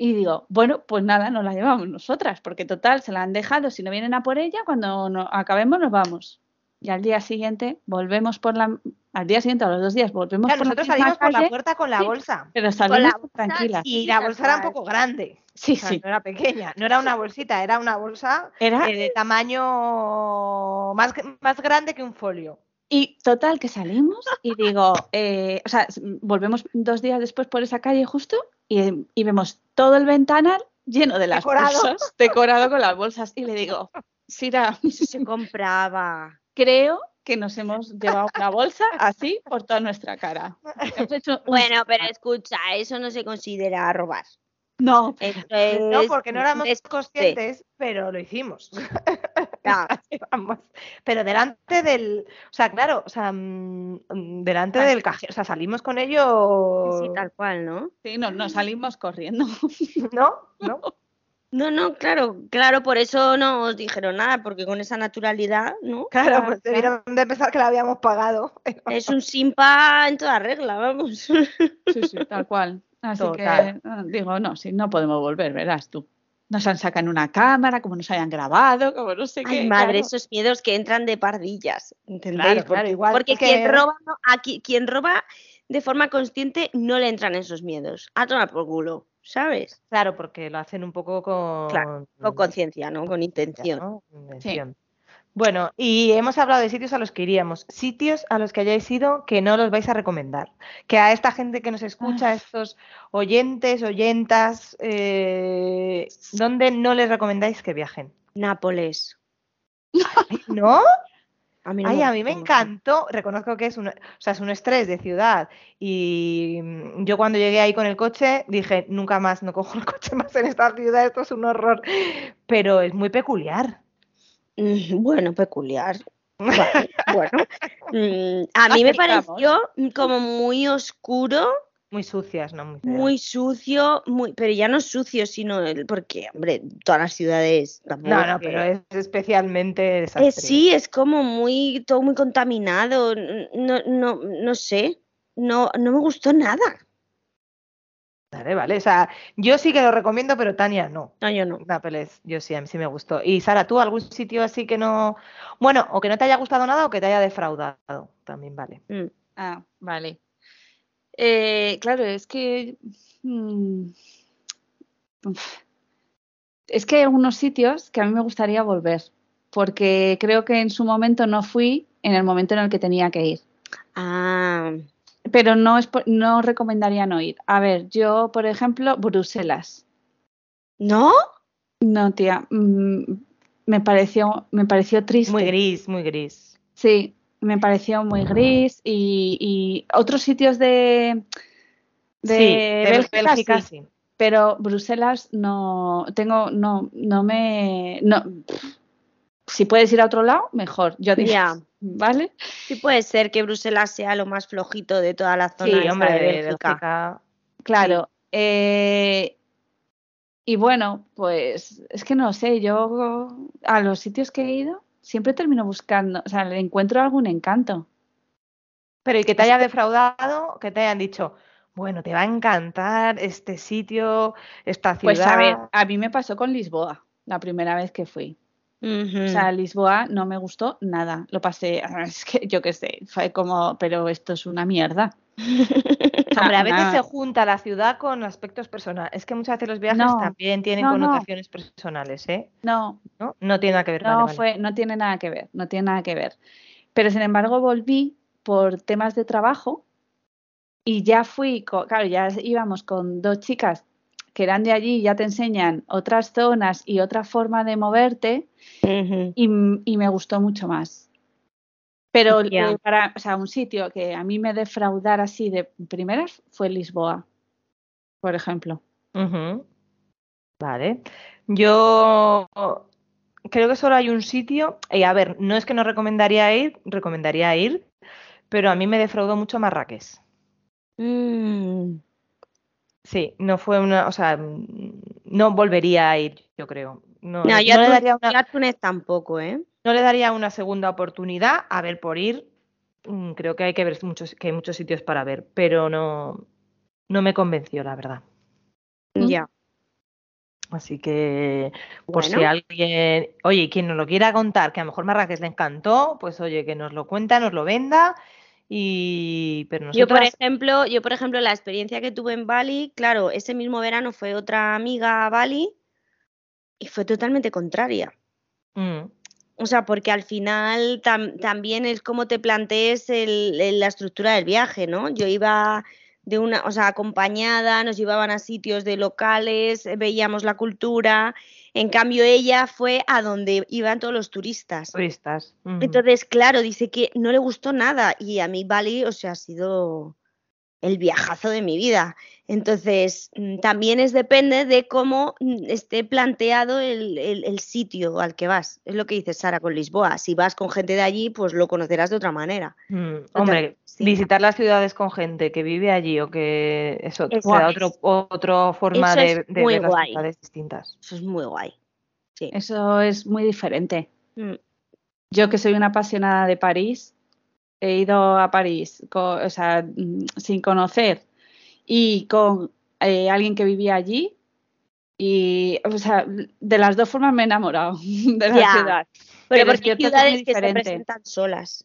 [SPEAKER 2] Y digo, bueno, pues nada, nos la llevamos nosotras, porque total, se la han dejado, si no vienen a por ella, cuando no- acabemos nos vamos. Y al día siguiente volvemos por la... Al día siguiente, a los dos días, volvemos
[SPEAKER 3] Claro,
[SPEAKER 2] por la
[SPEAKER 3] nosotros salimos por la puerta con la
[SPEAKER 2] Sí.
[SPEAKER 3] bolsa.
[SPEAKER 2] pero salimos tranquilas.
[SPEAKER 3] Y la bolsa era un poco grande.
[SPEAKER 2] Sí,
[SPEAKER 3] O sea,
[SPEAKER 2] sí.
[SPEAKER 3] no era pequeña, no era una bolsita, era una bolsa
[SPEAKER 2] Era
[SPEAKER 3] eh, de tamaño más, más grande que un folio.
[SPEAKER 2] Y total, que salimos y digo, eh, o sea, volvemos dos días después por esa calle justo y, y vemos todo el ventanal lleno de las
[SPEAKER 3] Decorado.
[SPEAKER 2] bolsas, decorado con las bolsas. Y le digo, Sira,
[SPEAKER 1] se compraba.
[SPEAKER 2] creo que nos hemos llevado una bolsa así por toda nuestra cara. Hemos hecho un-
[SPEAKER 1] Bueno, pero escucha, eso no se considera robar.
[SPEAKER 2] No,
[SPEAKER 3] No, porque no éramos conscientes, pero lo hicimos. Vamos. Pero delante del, o sea, claro, o sea, mm, mm, delante del cajero, o sea, salimos con ello,
[SPEAKER 1] sí, tal cual, ¿no?
[SPEAKER 2] sí, no, nos salimos corriendo.
[SPEAKER 3] ¿no? ¿No?
[SPEAKER 1] No, no, claro, claro, por eso no os dijeron nada, porque con esa naturalidad, ¿no?
[SPEAKER 3] Claro,
[SPEAKER 2] Claro,
[SPEAKER 3] pues debieron de pensar que la habíamos pagado.
[SPEAKER 1] Es un simpa en toda regla, vamos.
[SPEAKER 2] Sí, sí, tal cual. Así
[SPEAKER 3] Total.
[SPEAKER 2] que ah, digo, no, sí, no podemos volver, verás tú. Nos han sacado en una cámara, como nos hayan grabado, como no sé qué.
[SPEAKER 1] Ay, madre,
[SPEAKER 2] claro.
[SPEAKER 1] esos miedos que entran de pardillas, ¿entendéis?
[SPEAKER 3] Claro,
[SPEAKER 1] porque,
[SPEAKER 3] claro, igual
[SPEAKER 1] porque
[SPEAKER 3] que-
[SPEAKER 1] quien roba, no- aquí, quien roba de forma consciente no le entran esos miedos. A tomar por culo, ¿sabes?
[SPEAKER 3] Claro, porque lo hacen un poco con,
[SPEAKER 1] Claro, Con conciencia, ¿no? Con intención.
[SPEAKER 3] ¿no? Intención. Bueno, y hemos hablado de sitios a los que iríamos, sitios a los que hayáis ido que no los vais a recomendar, que a esta gente que nos escucha, a estos oyentes, oyentas, eh, ¿dónde no les recomendáis que viajen?
[SPEAKER 1] Nápoles.
[SPEAKER 3] ¿No?
[SPEAKER 1] A mí no
[SPEAKER 3] Ay,
[SPEAKER 1] me
[SPEAKER 3] a mí me encantó, reconozco que es un, o sea, es un estrés de ciudad y yo cuando llegué ahí con el coche dije, nunca más, no cojo el coche más en esta ciudad, esto es un horror, pero es muy peculiar.
[SPEAKER 1] Mm, Bueno, peculiar. Vale, bueno, Mm, a mí me pareció como muy oscuro,
[SPEAKER 3] Muy sucias, ¿no? Muy
[SPEAKER 1] sucio, muy, pero ya no sucio, sino el, porque, hombre, todas las ciudades. tampoco
[SPEAKER 3] No, no, pero es especialmente
[SPEAKER 1] Eh, sí, es como muy, todo muy contaminado, no, no, no sé, no, no me gustó nada.
[SPEAKER 3] Vale, vale. O sea, yo sí que lo recomiendo, pero Tania no.
[SPEAKER 1] No, yo no.
[SPEAKER 3] Nápoles, yo sí, a mí sí me gustó. Y Sara, ¿tú algún sitio así que no. Bueno, o que no te haya gustado nada o que te haya defraudado? También vale.
[SPEAKER 1] Mm.
[SPEAKER 2] Ah, vale. Eh, claro, es que. mm, es que hay algunos sitios que a mí me gustaría volver, porque creo que en su momento no fui en el momento en el que tenía que ir.
[SPEAKER 1] Ah,
[SPEAKER 2] Pero no, es, por- no recomendaría no ir. A ver, yo, por ejemplo, Bruselas.
[SPEAKER 1] ¿no?
[SPEAKER 2] No, tía, mm, me pareció, me pareció triste.
[SPEAKER 3] Muy gris, muy gris.
[SPEAKER 2] Sí, me pareció muy gris y, y otros sitios de, de,
[SPEAKER 3] Sí, de
[SPEAKER 2] Bélgica,
[SPEAKER 3] Bélgica,
[SPEAKER 2] sí, pero Bruselas no tengo no no me no si puedes ir a otro lado mejor yo diría. Vale
[SPEAKER 1] Sí puede ser que Bruselas sea lo más flojito de toda la zona
[SPEAKER 3] Sí, hombre,
[SPEAKER 1] de
[SPEAKER 3] de
[SPEAKER 1] Bélgica.
[SPEAKER 3] Bélgica.
[SPEAKER 2] claro eh, y bueno pues es que no sé yo a los sitios que he ido siempre termino buscando o sea le encuentro algún encanto.
[SPEAKER 3] Pero y que te haya defraudado, que te hayan dicho, bueno, te va a encantar este sitio, esta ciudad.
[SPEAKER 2] pues a ver a mí me pasó con Lisboa la primera vez que fui O sea, Lisboa no me gustó nada. Lo pasé, es que yo qué sé, fue como, pero esto es una mierda.
[SPEAKER 3] Hombre, a veces se junta la ciudad con aspectos personales. Es que muchas veces los viajes
[SPEAKER 2] No,
[SPEAKER 3] también tienen
[SPEAKER 2] no, no.
[SPEAKER 3] connotaciones personales, ¿eh?
[SPEAKER 2] No,
[SPEAKER 3] ¿No? No tiene nada que ver.
[SPEAKER 2] no
[SPEAKER 3] vale, vale.
[SPEAKER 2] fue, no tiene nada que ver, no tiene nada que ver. Pero sin embargo volví por temas de trabajo y ya fui, claro, ya íbamos con dos chicas que eran de allí, ya te enseñan otras zonas y otra forma de moverte y, me gustó mucho más. Pero eh, para, o sea, un sitio que a mí me defraudara así de primeras fue Lisboa, por ejemplo.
[SPEAKER 3] Vale. Yo creo que solo hay un sitio, y a ver, no es que no recomendaría ir, recomendaría ir, pero a mí me defraudó mucho Marrakech.
[SPEAKER 1] Mm.
[SPEAKER 3] Sí, no fue una, o sea, mm, no volvería a ir, yo creo. No,
[SPEAKER 1] No,
[SPEAKER 3] le-
[SPEAKER 1] yo,
[SPEAKER 3] no le daría una,
[SPEAKER 1] Túnez tampoco, ¿eh?
[SPEAKER 3] no le daría una segunda oportunidad a ver por ir. Mm, Creo que hay que ver muchos, que hay muchos sitios para ver, pero no, no me convenció, la verdad.
[SPEAKER 2] Mm.
[SPEAKER 1] Ya.
[SPEAKER 3] Así que, por si alguien, oye, quien nos lo quiera contar, que a lo mejor Marrakech le encantó, pues oye, que nos lo cuenta, nos lo venda. Y, pero
[SPEAKER 1] Yo, por
[SPEAKER 3] nosotras,
[SPEAKER 1] ejemplo, yo, por ejemplo, la experiencia que tuve en Bali, claro, ese mismo verano fue otra amiga a Bali y fue totalmente contraria.
[SPEAKER 3] mm,
[SPEAKER 1] O sea, porque al final tam- también es como te plantees el- el- la estructura del viaje, ¿no? Yo iba de una, o sea, acompañada, nos llevaban a sitios de locales, veíamos la cultura. En cambio, ella fue a donde iban todos los turistas.
[SPEAKER 3] turistas.
[SPEAKER 1] Entonces, claro, dice que no le gustó nada y a mí Bali, o sea, ha sido el viajazo de mi vida. Entonces, mm, también es depende de cómo mm, esté planteado el, el- el sitio al que vas. Es lo que dice Sara con Lisboa. Si vas con gente de allí, pues lo conocerás de otra manera.
[SPEAKER 3] Mm, Hombre,
[SPEAKER 1] sí.
[SPEAKER 3] visitar las ciudades con gente que vive allí o que eso te
[SPEAKER 1] Eso
[SPEAKER 3] da
[SPEAKER 1] es.
[SPEAKER 3] otro, otra forma
[SPEAKER 1] Eso
[SPEAKER 3] de,
[SPEAKER 1] es
[SPEAKER 3] de
[SPEAKER 1] muy
[SPEAKER 3] ver las
[SPEAKER 1] guay.
[SPEAKER 3] ciudades distintas.
[SPEAKER 1] Eso es muy guay. Sí.
[SPEAKER 2] Eso es muy diferente.
[SPEAKER 1] Mm,
[SPEAKER 2] Yo que soy una apasionada de París, he ido a París o sea, mm, sin conocer y con eh, alguien que vivía allí y, o sea, de las dos formas me he enamorado de la ciudad.
[SPEAKER 1] Pero, porque hay ciudades que se presentan solas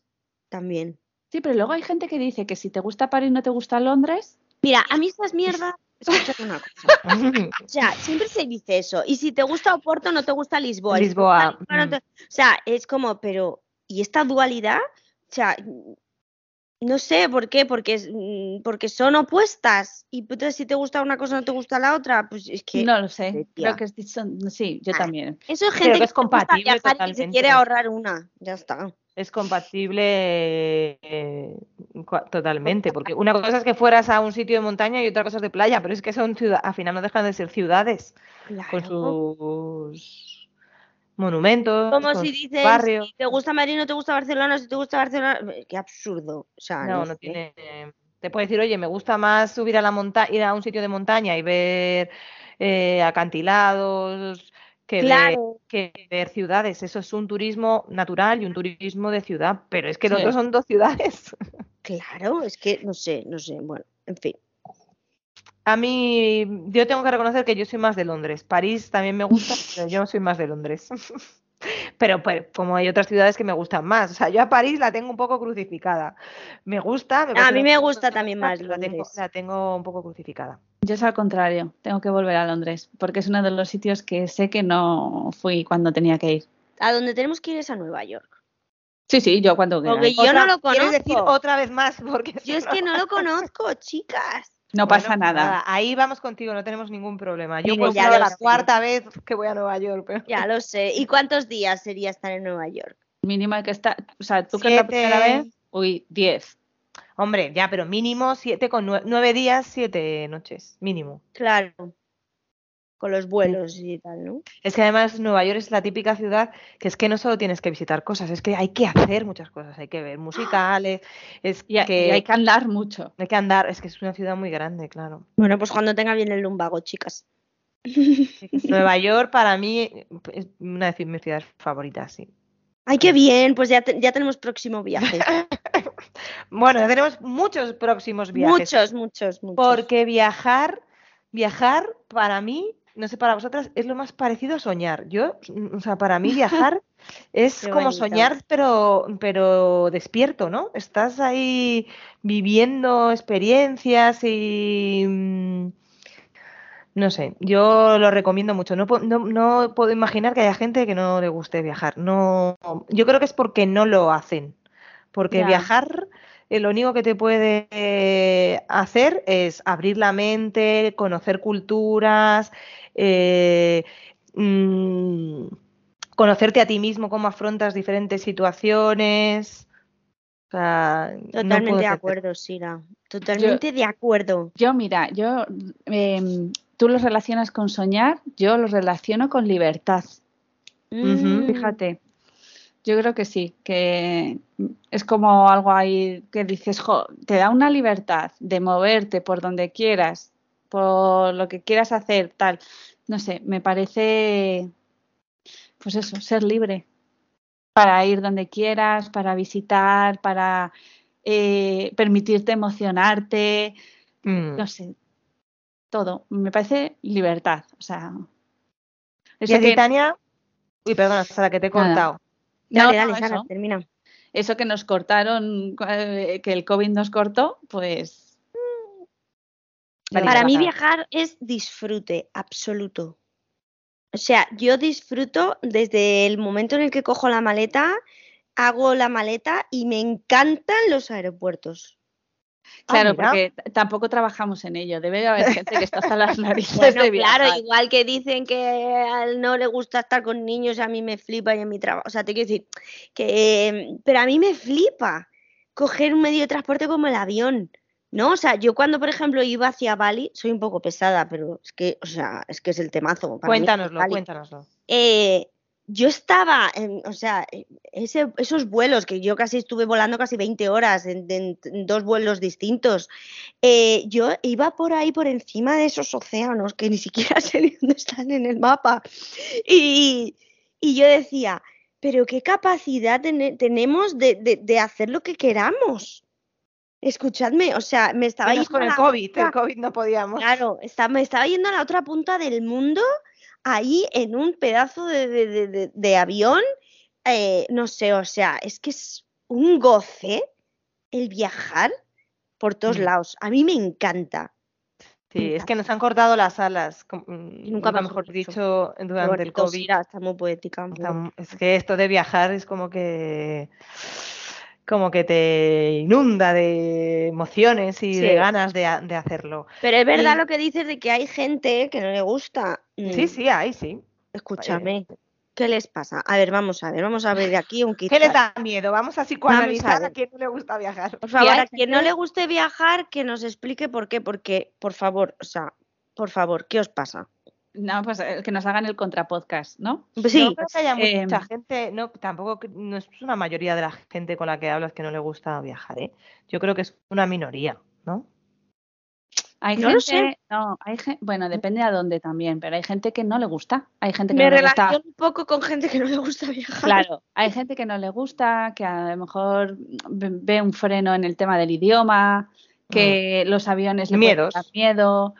[SPEAKER 1] también.
[SPEAKER 2] Sí, pero luego hay gente que dice que si te gusta París no te gusta Londres.
[SPEAKER 1] Mira, a mí estas mierdas, escúchate una cosa. O sea, siempre se dice eso. Y si te gusta Oporto, no te gusta Lisboa. Y si te gusta
[SPEAKER 3] Lisboa,
[SPEAKER 1] Lisboa, no
[SPEAKER 3] mm.
[SPEAKER 1] te- O sea, es como, pero, ¿y esta dualidad? O sea, no sé por qué, porque, mm, porque son opuestas. Y entonces, si te gusta una cosa, no te gusta la otra, pues es que
[SPEAKER 2] No lo sé. Creo que es, son- sí, yo
[SPEAKER 1] Ah.
[SPEAKER 2] también.
[SPEAKER 1] eso es
[SPEAKER 3] Creo
[SPEAKER 1] gente
[SPEAKER 3] que es compatible
[SPEAKER 1] que se quiere ahorrar una. Ya está.
[SPEAKER 3] Es compatible eh, totalmente, porque una cosa es que fueras a un sitio de montaña y otra cosa es de playa, pero es que son ciudades, al final no dejan de ser ciudades, con
[SPEAKER 1] Claro.
[SPEAKER 3] sus monumentos,
[SPEAKER 1] Como si dices,
[SPEAKER 3] barrios.
[SPEAKER 1] si te gusta Madrid, no te gusta Barcelona, si te gusta Barcelona, qué absurdo. O sea,
[SPEAKER 3] No,
[SPEAKER 1] no
[SPEAKER 3] tiene. Te puede decir, oye, me gusta más subir a la montaña, ir a un sitio de montaña y ver eh, acantilados que ver, que ver ciudades. Eso es un turismo natural y un turismo de ciudad, pero es que
[SPEAKER 2] Sí.
[SPEAKER 3] los otros son dos ciudades.
[SPEAKER 1] Claro, es que no sé, no sé. Bueno, en fin.
[SPEAKER 3] A mí, yo tengo que reconocer que yo soy más de Londres. París también me gusta, pero yo soy más de Londres. Pero pues, como hay otras ciudades que me gustan más. O sea, yo a París la tengo un poco crucificada. Me gusta. me
[SPEAKER 1] A mí me gusta también más
[SPEAKER 3] pero la tengo,
[SPEAKER 1] Londres.
[SPEAKER 3] la tengo un poco crucificada.
[SPEAKER 2] Yo es al contrario, tengo que volver a Londres, porque es uno de los sitios que sé que no fui cuando tenía que ir.
[SPEAKER 1] A donde tenemos que ir es a Nueva York.
[SPEAKER 2] Sí, sí, yo cuando quiera.
[SPEAKER 1] Porque yo no lo
[SPEAKER 3] ¿Quieres decir
[SPEAKER 1] conozco.
[SPEAKER 3] otra vez más? Porque
[SPEAKER 1] Yo es que no lo conozco, chicas.
[SPEAKER 2] No
[SPEAKER 3] Bueno,
[SPEAKER 2] pasa nada.
[SPEAKER 3] Ahí vamos contigo, no tenemos ningún problema. Yo pues
[SPEAKER 1] ya
[SPEAKER 3] la
[SPEAKER 1] sé.
[SPEAKER 3] cuarta vez que voy a Nueva York. Pero...
[SPEAKER 1] Ya lo sé. ¿Y cuántos días sería estar en Nueva York?
[SPEAKER 2] Mínimo hay que estar, o sea, tú que es la primera vez, uy, 10.
[SPEAKER 3] Hombre, ya, pero mínimo siete con nueve, días, siete noches, mínimo.
[SPEAKER 1] Claro. Con los vuelos y tal, ¿no?
[SPEAKER 3] Es que además Nueva York es la típica ciudad que es que no solo tienes que visitar cosas, es que hay que hacer muchas cosas, hay que ver musicales, es
[SPEAKER 2] y,
[SPEAKER 3] que
[SPEAKER 2] hay que andar mucho.
[SPEAKER 3] Hay que andar, es que es una ciudad muy grande, claro.
[SPEAKER 1] Bueno, pues cuando tenga bien el lumbago, chicas.
[SPEAKER 3] Nueva York para mí es una de mis ciudades favoritas, sí.
[SPEAKER 1] Ay, qué bien, pues ya, ya tenemos próximo viaje.
[SPEAKER 3] bueno, ya tenemos muchos próximos viajes.
[SPEAKER 1] Muchos, muchos, muchos.
[SPEAKER 3] Porque viajar, viajar para mí, no sé para vosotras, es lo más parecido a soñar. Yo, o sea, para mí viajar es como soñar, pero, pero despierto, ¿no? Estás ahí viviendo experiencias y mm, no sé, yo lo recomiendo mucho. No, no, puedo imaginar que haya gente que no le guste viajar. No, yo creo que es porque no lo hacen. Porque viajar eh, lo único que te puede hacer es abrir la mente, conocer culturas, eh, mm, conocerte a ti mismo, cómo afrontas diferentes situaciones.
[SPEAKER 1] Totalmente de acuerdo, Sira. Totalmente de acuerdo.
[SPEAKER 2] Yo, mira, yo em, tú los relacionas con soñar, yo los relaciono con libertad. Fíjate, yo creo que sí, que es como algo ahí que dices, jo, te da una libertad de moverte por donde quieras, por lo que quieras hacer, tal. No sé, me parece, pues eso, ser libre para ir donde quieras, para visitar, para eh, permitirte emocionarte, mm. no sé, todo. Me parece libertad. O sea.
[SPEAKER 3] Eso que... Tania. Uy, perdona, Sara, que te he cortado.
[SPEAKER 1] Dale, dale, Sara, termina.
[SPEAKER 2] Eso que nos cortaron, eh, que el COVID nos cortó, pues.
[SPEAKER 1] Para mí viajar es disfrute absoluto. O sea, yo disfruto desde el momento en el que cojo la maleta, hago la maleta y me encantan los aeropuertos.
[SPEAKER 2] Ah, claro, porque tampoco trabajamos en ello. Debe haber gente que está hasta las narices de viajar.
[SPEAKER 1] Claro, igual que dicen que a no le gusta estar con niños, a mí me flipa y en mi trabajo. O sea, te quiero decir que. Pero a mí me flipa coger un medio de transporte como el avión. ¿No? O sea, yo cuando, por ejemplo, iba hacia Bali, soy un poco pesada, pero es que, o sea, es que es el temazo.
[SPEAKER 3] cuéntanoslo, cuéntanoslo.
[SPEAKER 1] Eh, yo estaba, en, o sea, esos vuelos que yo casi estuve volando casi 20 horas en, dos vuelos distintos, eh, yo iba por ahí por encima de esos océanos que ni siquiera sé dónde están en el mapa. Y, yo decía, pero qué capacidad tenemos de, hacer lo que queramos. Escuchadme, o sea, me estaba
[SPEAKER 3] yendo con el COVID, el COVID no podíamos.
[SPEAKER 1] Claro, me estaba yendo a la otra punta del mundo ahí en un pedazo de, avión, eh, no sé, o sea, es que es un goce el viajar por todos mm. lados. A mí me encanta.
[SPEAKER 3] Sí, es que nos han cortado las alas, mm, nunca mejor dicho, durante el COVID.
[SPEAKER 1] está muy poética.
[SPEAKER 3] es que esto de viajar es como que como que te inunda de emociones y de ganas de, hacerlo.
[SPEAKER 1] Pero es verdad lo que dices de que hay gente que no le gusta.
[SPEAKER 3] Sí, mm, sí, hay, sí.
[SPEAKER 1] Escúchame. ¿Qué les pasa? A ver, vamos a ver, vamos a ver de aquí un kit.
[SPEAKER 3] ¿Qué les da miedo? Vamos a psicoanalizar a, a quien no le gusta viajar.
[SPEAKER 1] Por favor, a quien no le guste viajar, que nos explique por qué, porque, por favor, o sea, por favor, ¿qué os pasa?
[SPEAKER 2] No, pues eh, que nos hagan el contrapodcast, ¿no?
[SPEAKER 3] Pues sí. No creo que haya mucha em, gente, no, tampoco no es una mayoría de la gente con la que hablas que no le gusta viajar, ¿eh? Yo creo que es una minoría, ¿no?
[SPEAKER 2] Hay gente, no, hay bueno, depende a dónde también, pero hay gente que no le gusta. Hay gente que
[SPEAKER 1] Me
[SPEAKER 2] no le gusta.
[SPEAKER 1] un poco con gente que no le gusta viajar.
[SPEAKER 2] Claro, hay gente que no le gusta, que a lo mejor ve un freno en el tema del idioma, que mm. los aviones le
[SPEAKER 3] Miedos.
[SPEAKER 2] dan miedo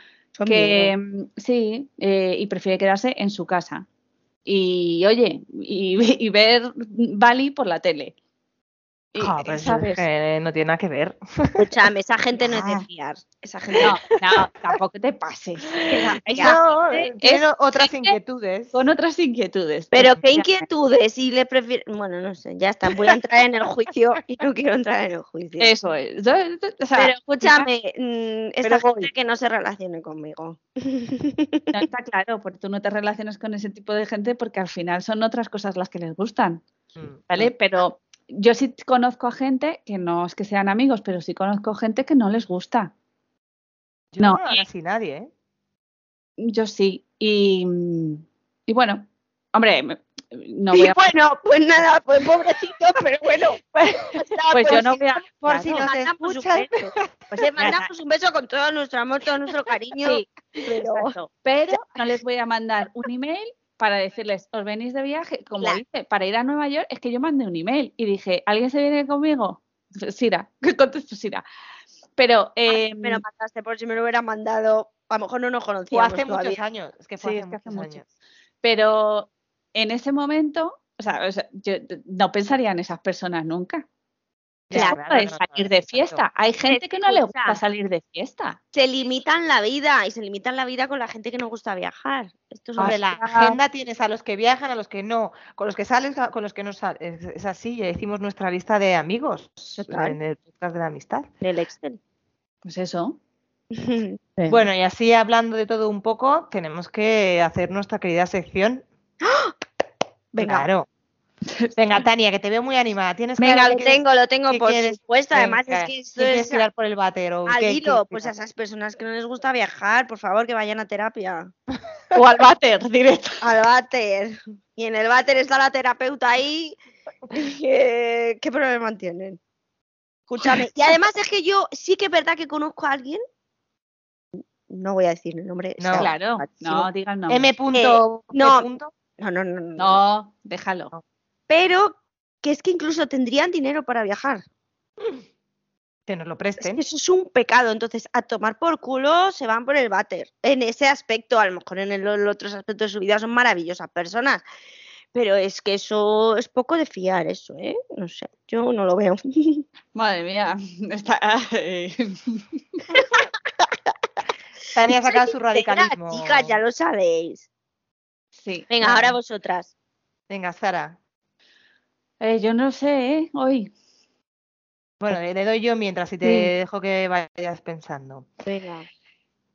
[SPEAKER 2] que sí, eh, y prefiere quedarse en su casa. Y oye, y, ver Bali por la tele.
[SPEAKER 3] Ah, pues no tiene nada que ver.
[SPEAKER 1] Escúchame, esa gente no es de fiar. Esa gente
[SPEAKER 2] no, no tampoco te pases.
[SPEAKER 3] no, tiene otras inquietudes.
[SPEAKER 2] Con otras inquietudes.
[SPEAKER 1] Pero qué inquietudes y le prefiero. Bueno, no sé, ya está. Voy a entrar en el juicio y no quiero entrar en el juicio.
[SPEAKER 2] Eso es.
[SPEAKER 1] pero escúchame, mm, esa gente que no se relacione conmigo.
[SPEAKER 2] No está claro, porque tú no te relacionas con ese tipo de gente porque al final son otras cosas las que les gustan.
[SPEAKER 3] Mm,
[SPEAKER 2] ¿vale? Pero yo sí conozco a gente que no es que sean amigos, pero sí conozco gente que no les gusta.
[SPEAKER 3] Yo
[SPEAKER 2] no,
[SPEAKER 3] no,
[SPEAKER 2] y-
[SPEAKER 3] casi nadie, ¿eh?
[SPEAKER 2] Yo sí. Y, y bueno, hombre, no voy
[SPEAKER 1] Y
[SPEAKER 2] a...
[SPEAKER 1] bueno, pues nada, pues pobrecito, pero bueno. Pues,
[SPEAKER 2] Pues yo no voy a...
[SPEAKER 3] por si nos
[SPEAKER 1] mandamos un beso. Pues le mandamos un beso con todo nuestro amor, todo nuestro cariño.
[SPEAKER 2] Sí,
[SPEAKER 1] pero
[SPEAKER 2] exacto. Pero no les voy a mandar un email para decirles, os venís de viaje, como
[SPEAKER 1] Claro.
[SPEAKER 2] dice, para ir a Nueva York, es que yo mandé un email y dije, ¿alguien se viene conmigo? Sira, que contesto Sira. Pero, eh,
[SPEAKER 1] me lo mandaste por si me lo hubiera mandado. A lo mejor no nos
[SPEAKER 3] Fue
[SPEAKER 1] conocíamos
[SPEAKER 3] hace muchos años. Es que fue
[SPEAKER 2] Sí,
[SPEAKER 3] hace
[SPEAKER 2] es que hace
[SPEAKER 3] muchos
[SPEAKER 2] mucho.
[SPEAKER 3] años.
[SPEAKER 2] pero en ese momento, o sea, o sea, yo no pensaría en esas personas nunca. Claro,
[SPEAKER 3] claro,
[SPEAKER 2] de
[SPEAKER 3] no, no,
[SPEAKER 2] salir
[SPEAKER 3] no,
[SPEAKER 2] de
[SPEAKER 3] exacto.
[SPEAKER 2] fiesta. Hay gente que no le gusta salir de fiesta.
[SPEAKER 1] Se limitan la vida y se limitan la vida con la gente que nos gusta viajar. Esto es
[SPEAKER 3] Hombre,
[SPEAKER 1] un
[SPEAKER 3] la agenda tienes a los que viajan, a los que no, con los que sales, a- con los que no sales. Es, así, ya hicimos nuestra lista de amigos
[SPEAKER 1] Total.
[SPEAKER 3] en el podcast de la amistad.
[SPEAKER 1] del Excel.
[SPEAKER 2] Pues eso.
[SPEAKER 3] Bueno, y así hablando de todo un poco, tenemos que hacer nuestra querida sección.
[SPEAKER 1] Venga.
[SPEAKER 3] Claro. Venga, Tania, que te veo muy animada. Tienes que
[SPEAKER 1] Venga, lo tengo, lo tengo, por supuesto. Además,
[SPEAKER 3] Venga,
[SPEAKER 1] es que esto
[SPEAKER 3] ¿qué quieres
[SPEAKER 1] es
[SPEAKER 3] tirar por el váter o
[SPEAKER 1] al
[SPEAKER 3] qué
[SPEAKER 1] hilo. Pues a esas personas que no les gusta viajar, por favor, que vayan a terapia.
[SPEAKER 2] O al váter, directo.
[SPEAKER 1] Al váter. Y en el váter está la terapeuta ahí. ¿Qué, qué problema tienen? Escúchame. Y además es que yo sí que es verdad que conozco a alguien. No voy a decir el nombre.
[SPEAKER 3] No.
[SPEAKER 2] Claro,
[SPEAKER 1] bajísimo.
[SPEAKER 2] no, digan nombre.
[SPEAKER 3] M. punto,
[SPEAKER 1] no.
[SPEAKER 3] punto.
[SPEAKER 1] No, no, no, no.
[SPEAKER 2] No, déjalo.
[SPEAKER 1] Pero que es que incluso tendrían dinero para viajar.
[SPEAKER 3] Que nos lo
[SPEAKER 1] Es
[SPEAKER 3] presten.
[SPEAKER 1] que eso es un pecado. Entonces, a tomar por culo se van por el váter. En ese aspecto, a lo mejor en el, los otros aspectos de su vida son maravillosas personas. Pero es que eso es poco de fiar, eso, ¿eh? No sé, yo no lo veo.
[SPEAKER 2] Madre mía, está... eh,
[SPEAKER 3] Tania ha sacado su radicalismo.
[SPEAKER 1] Chicas, ya lo sabéis.
[SPEAKER 2] Sí.
[SPEAKER 1] Venga,
[SPEAKER 3] Vale.
[SPEAKER 1] ahora vosotras.
[SPEAKER 3] Venga, Sara.
[SPEAKER 2] Eh, yo no sé, ¿eh? Hoy.
[SPEAKER 3] Bueno, le doy yo mientras y te
[SPEAKER 2] Sí.
[SPEAKER 3] dejo que vayas pensando.
[SPEAKER 1] Venga.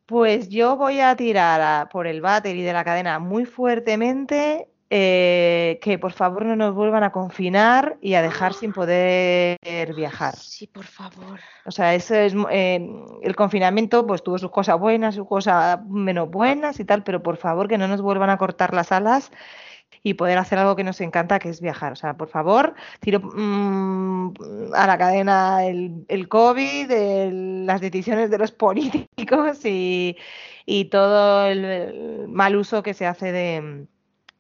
[SPEAKER 3] Pues yo voy a tirar a- por el váter y de la cadena muy fuertemente eh, que por favor no nos vuelvan a confinar y a dejar sin poder viajar.
[SPEAKER 1] Sí, por favor.
[SPEAKER 3] O sea, eso es eh, el confinamiento, pues tuvo sus cosas buenas, sus cosas menos buenas y tal, pero por favor que no nos vuelvan a cortar las alas y poder hacer algo que nos encanta, que es viajar. O sea, por favor, tiro mm, a la cadena el, el COVID, el- las decisiones de los políticos y, y todo el, el mal uso que se hace de,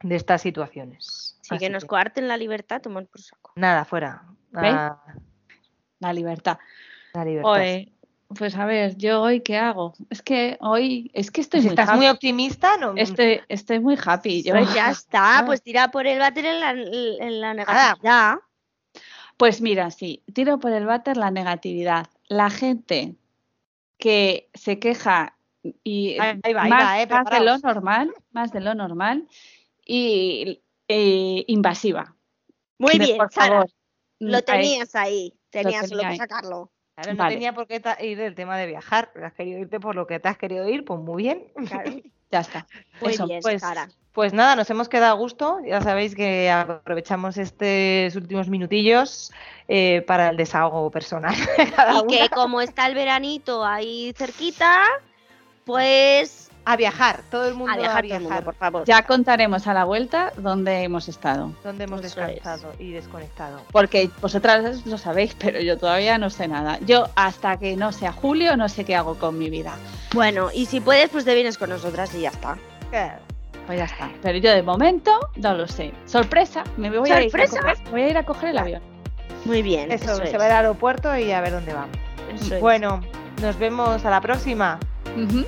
[SPEAKER 3] de estas situaciones.
[SPEAKER 1] Sí,
[SPEAKER 3] Así
[SPEAKER 1] que nos coarten la libertad, tomar por saco.
[SPEAKER 3] Nada, fuera.
[SPEAKER 2] La libertad.
[SPEAKER 3] la libertad.
[SPEAKER 2] Pues a ver, yo hoy qué hago. Es que hoy, es que estoy
[SPEAKER 3] si
[SPEAKER 2] muy
[SPEAKER 3] estás
[SPEAKER 2] happy.
[SPEAKER 3] muy optimista, no.
[SPEAKER 2] Estoy, estoy muy happy. Yo,
[SPEAKER 1] Pues ya está, pues tira por el váter en la, en la negatividad.
[SPEAKER 2] Pues mira, sí, tiro por el váter la negatividad. La gente que se queja y
[SPEAKER 3] Ahí- va, ahí
[SPEAKER 2] más,
[SPEAKER 3] va, eh,
[SPEAKER 2] más de lo normal, más de lo normal y eh, invasiva.
[SPEAKER 1] Muy bien,
[SPEAKER 2] por
[SPEAKER 1] Sara,
[SPEAKER 2] favor.
[SPEAKER 1] lo tenías ahí, tenías solo
[SPEAKER 2] tenía
[SPEAKER 1] que sacarlo.
[SPEAKER 3] Claro, no
[SPEAKER 2] Vale.
[SPEAKER 3] tenía por qué ir del tema de viajar. Has querido irte por lo que te has querido ir, pues muy bien.
[SPEAKER 1] Claro.
[SPEAKER 2] Ya está.
[SPEAKER 1] Muy
[SPEAKER 2] Eso,
[SPEAKER 1] bien,
[SPEAKER 3] pues,
[SPEAKER 1] Sara.
[SPEAKER 3] Pues nada, nos hemos quedado a gusto. Ya sabéis que aprovechamos estos últimos minutillos eh, para el desahogo personal.
[SPEAKER 1] Y
[SPEAKER 3] una.
[SPEAKER 1] que como está el veranito ahí cerquita, pues
[SPEAKER 3] A viajar, todo el mundo
[SPEAKER 1] a
[SPEAKER 3] a
[SPEAKER 1] viajar
[SPEAKER 3] viajar.
[SPEAKER 1] todo el mundo, por favor.
[SPEAKER 2] Ya contaremos a la vuelta dónde hemos estado.
[SPEAKER 3] Donde hemos
[SPEAKER 1] Eso es.
[SPEAKER 3] descansado y desconectado.
[SPEAKER 2] Porque vosotras lo sabéis, pero yo todavía no sé nada. Yo hasta que no sea julio no sé qué hago con mi vida.
[SPEAKER 1] Bueno, y si puedes, pues te vienes con nosotras y ya está.
[SPEAKER 3] Claro.
[SPEAKER 2] Pues ya está. Pero yo de momento no lo sé. Sorpresa, me voy, a ir, a
[SPEAKER 1] ¿Sorpresa?
[SPEAKER 2] coger, voy a ir a coger el avión.
[SPEAKER 1] Muy bien.
[SPEAKER 3] Eso,
[SPEAKER 1] Eso,
[SPEAKER 3] se
[SPEAKER 1] es,
[SPEAKER 3] va al aeropuerto y a ver dónde vamos.
[SPEAKER 1] eso es.
[SPEAKER 3] Bueno, nos vemos a la próxima.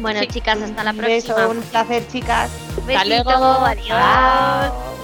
[SPEAKER 1] Bueno,
[SPEAKER 2] sí.
[SPEAKER 1] chicas, hasta la
[SPEAKER 3] Un beso,
[SPEAKER 1] próxima.
[SPEAKER 3] un placer, chicas.
[SPEAKER 1] Besito,
[SPEAKER 2] luego.
[SPEAKER 1] adiós.
[SPEAKER 3] Chao.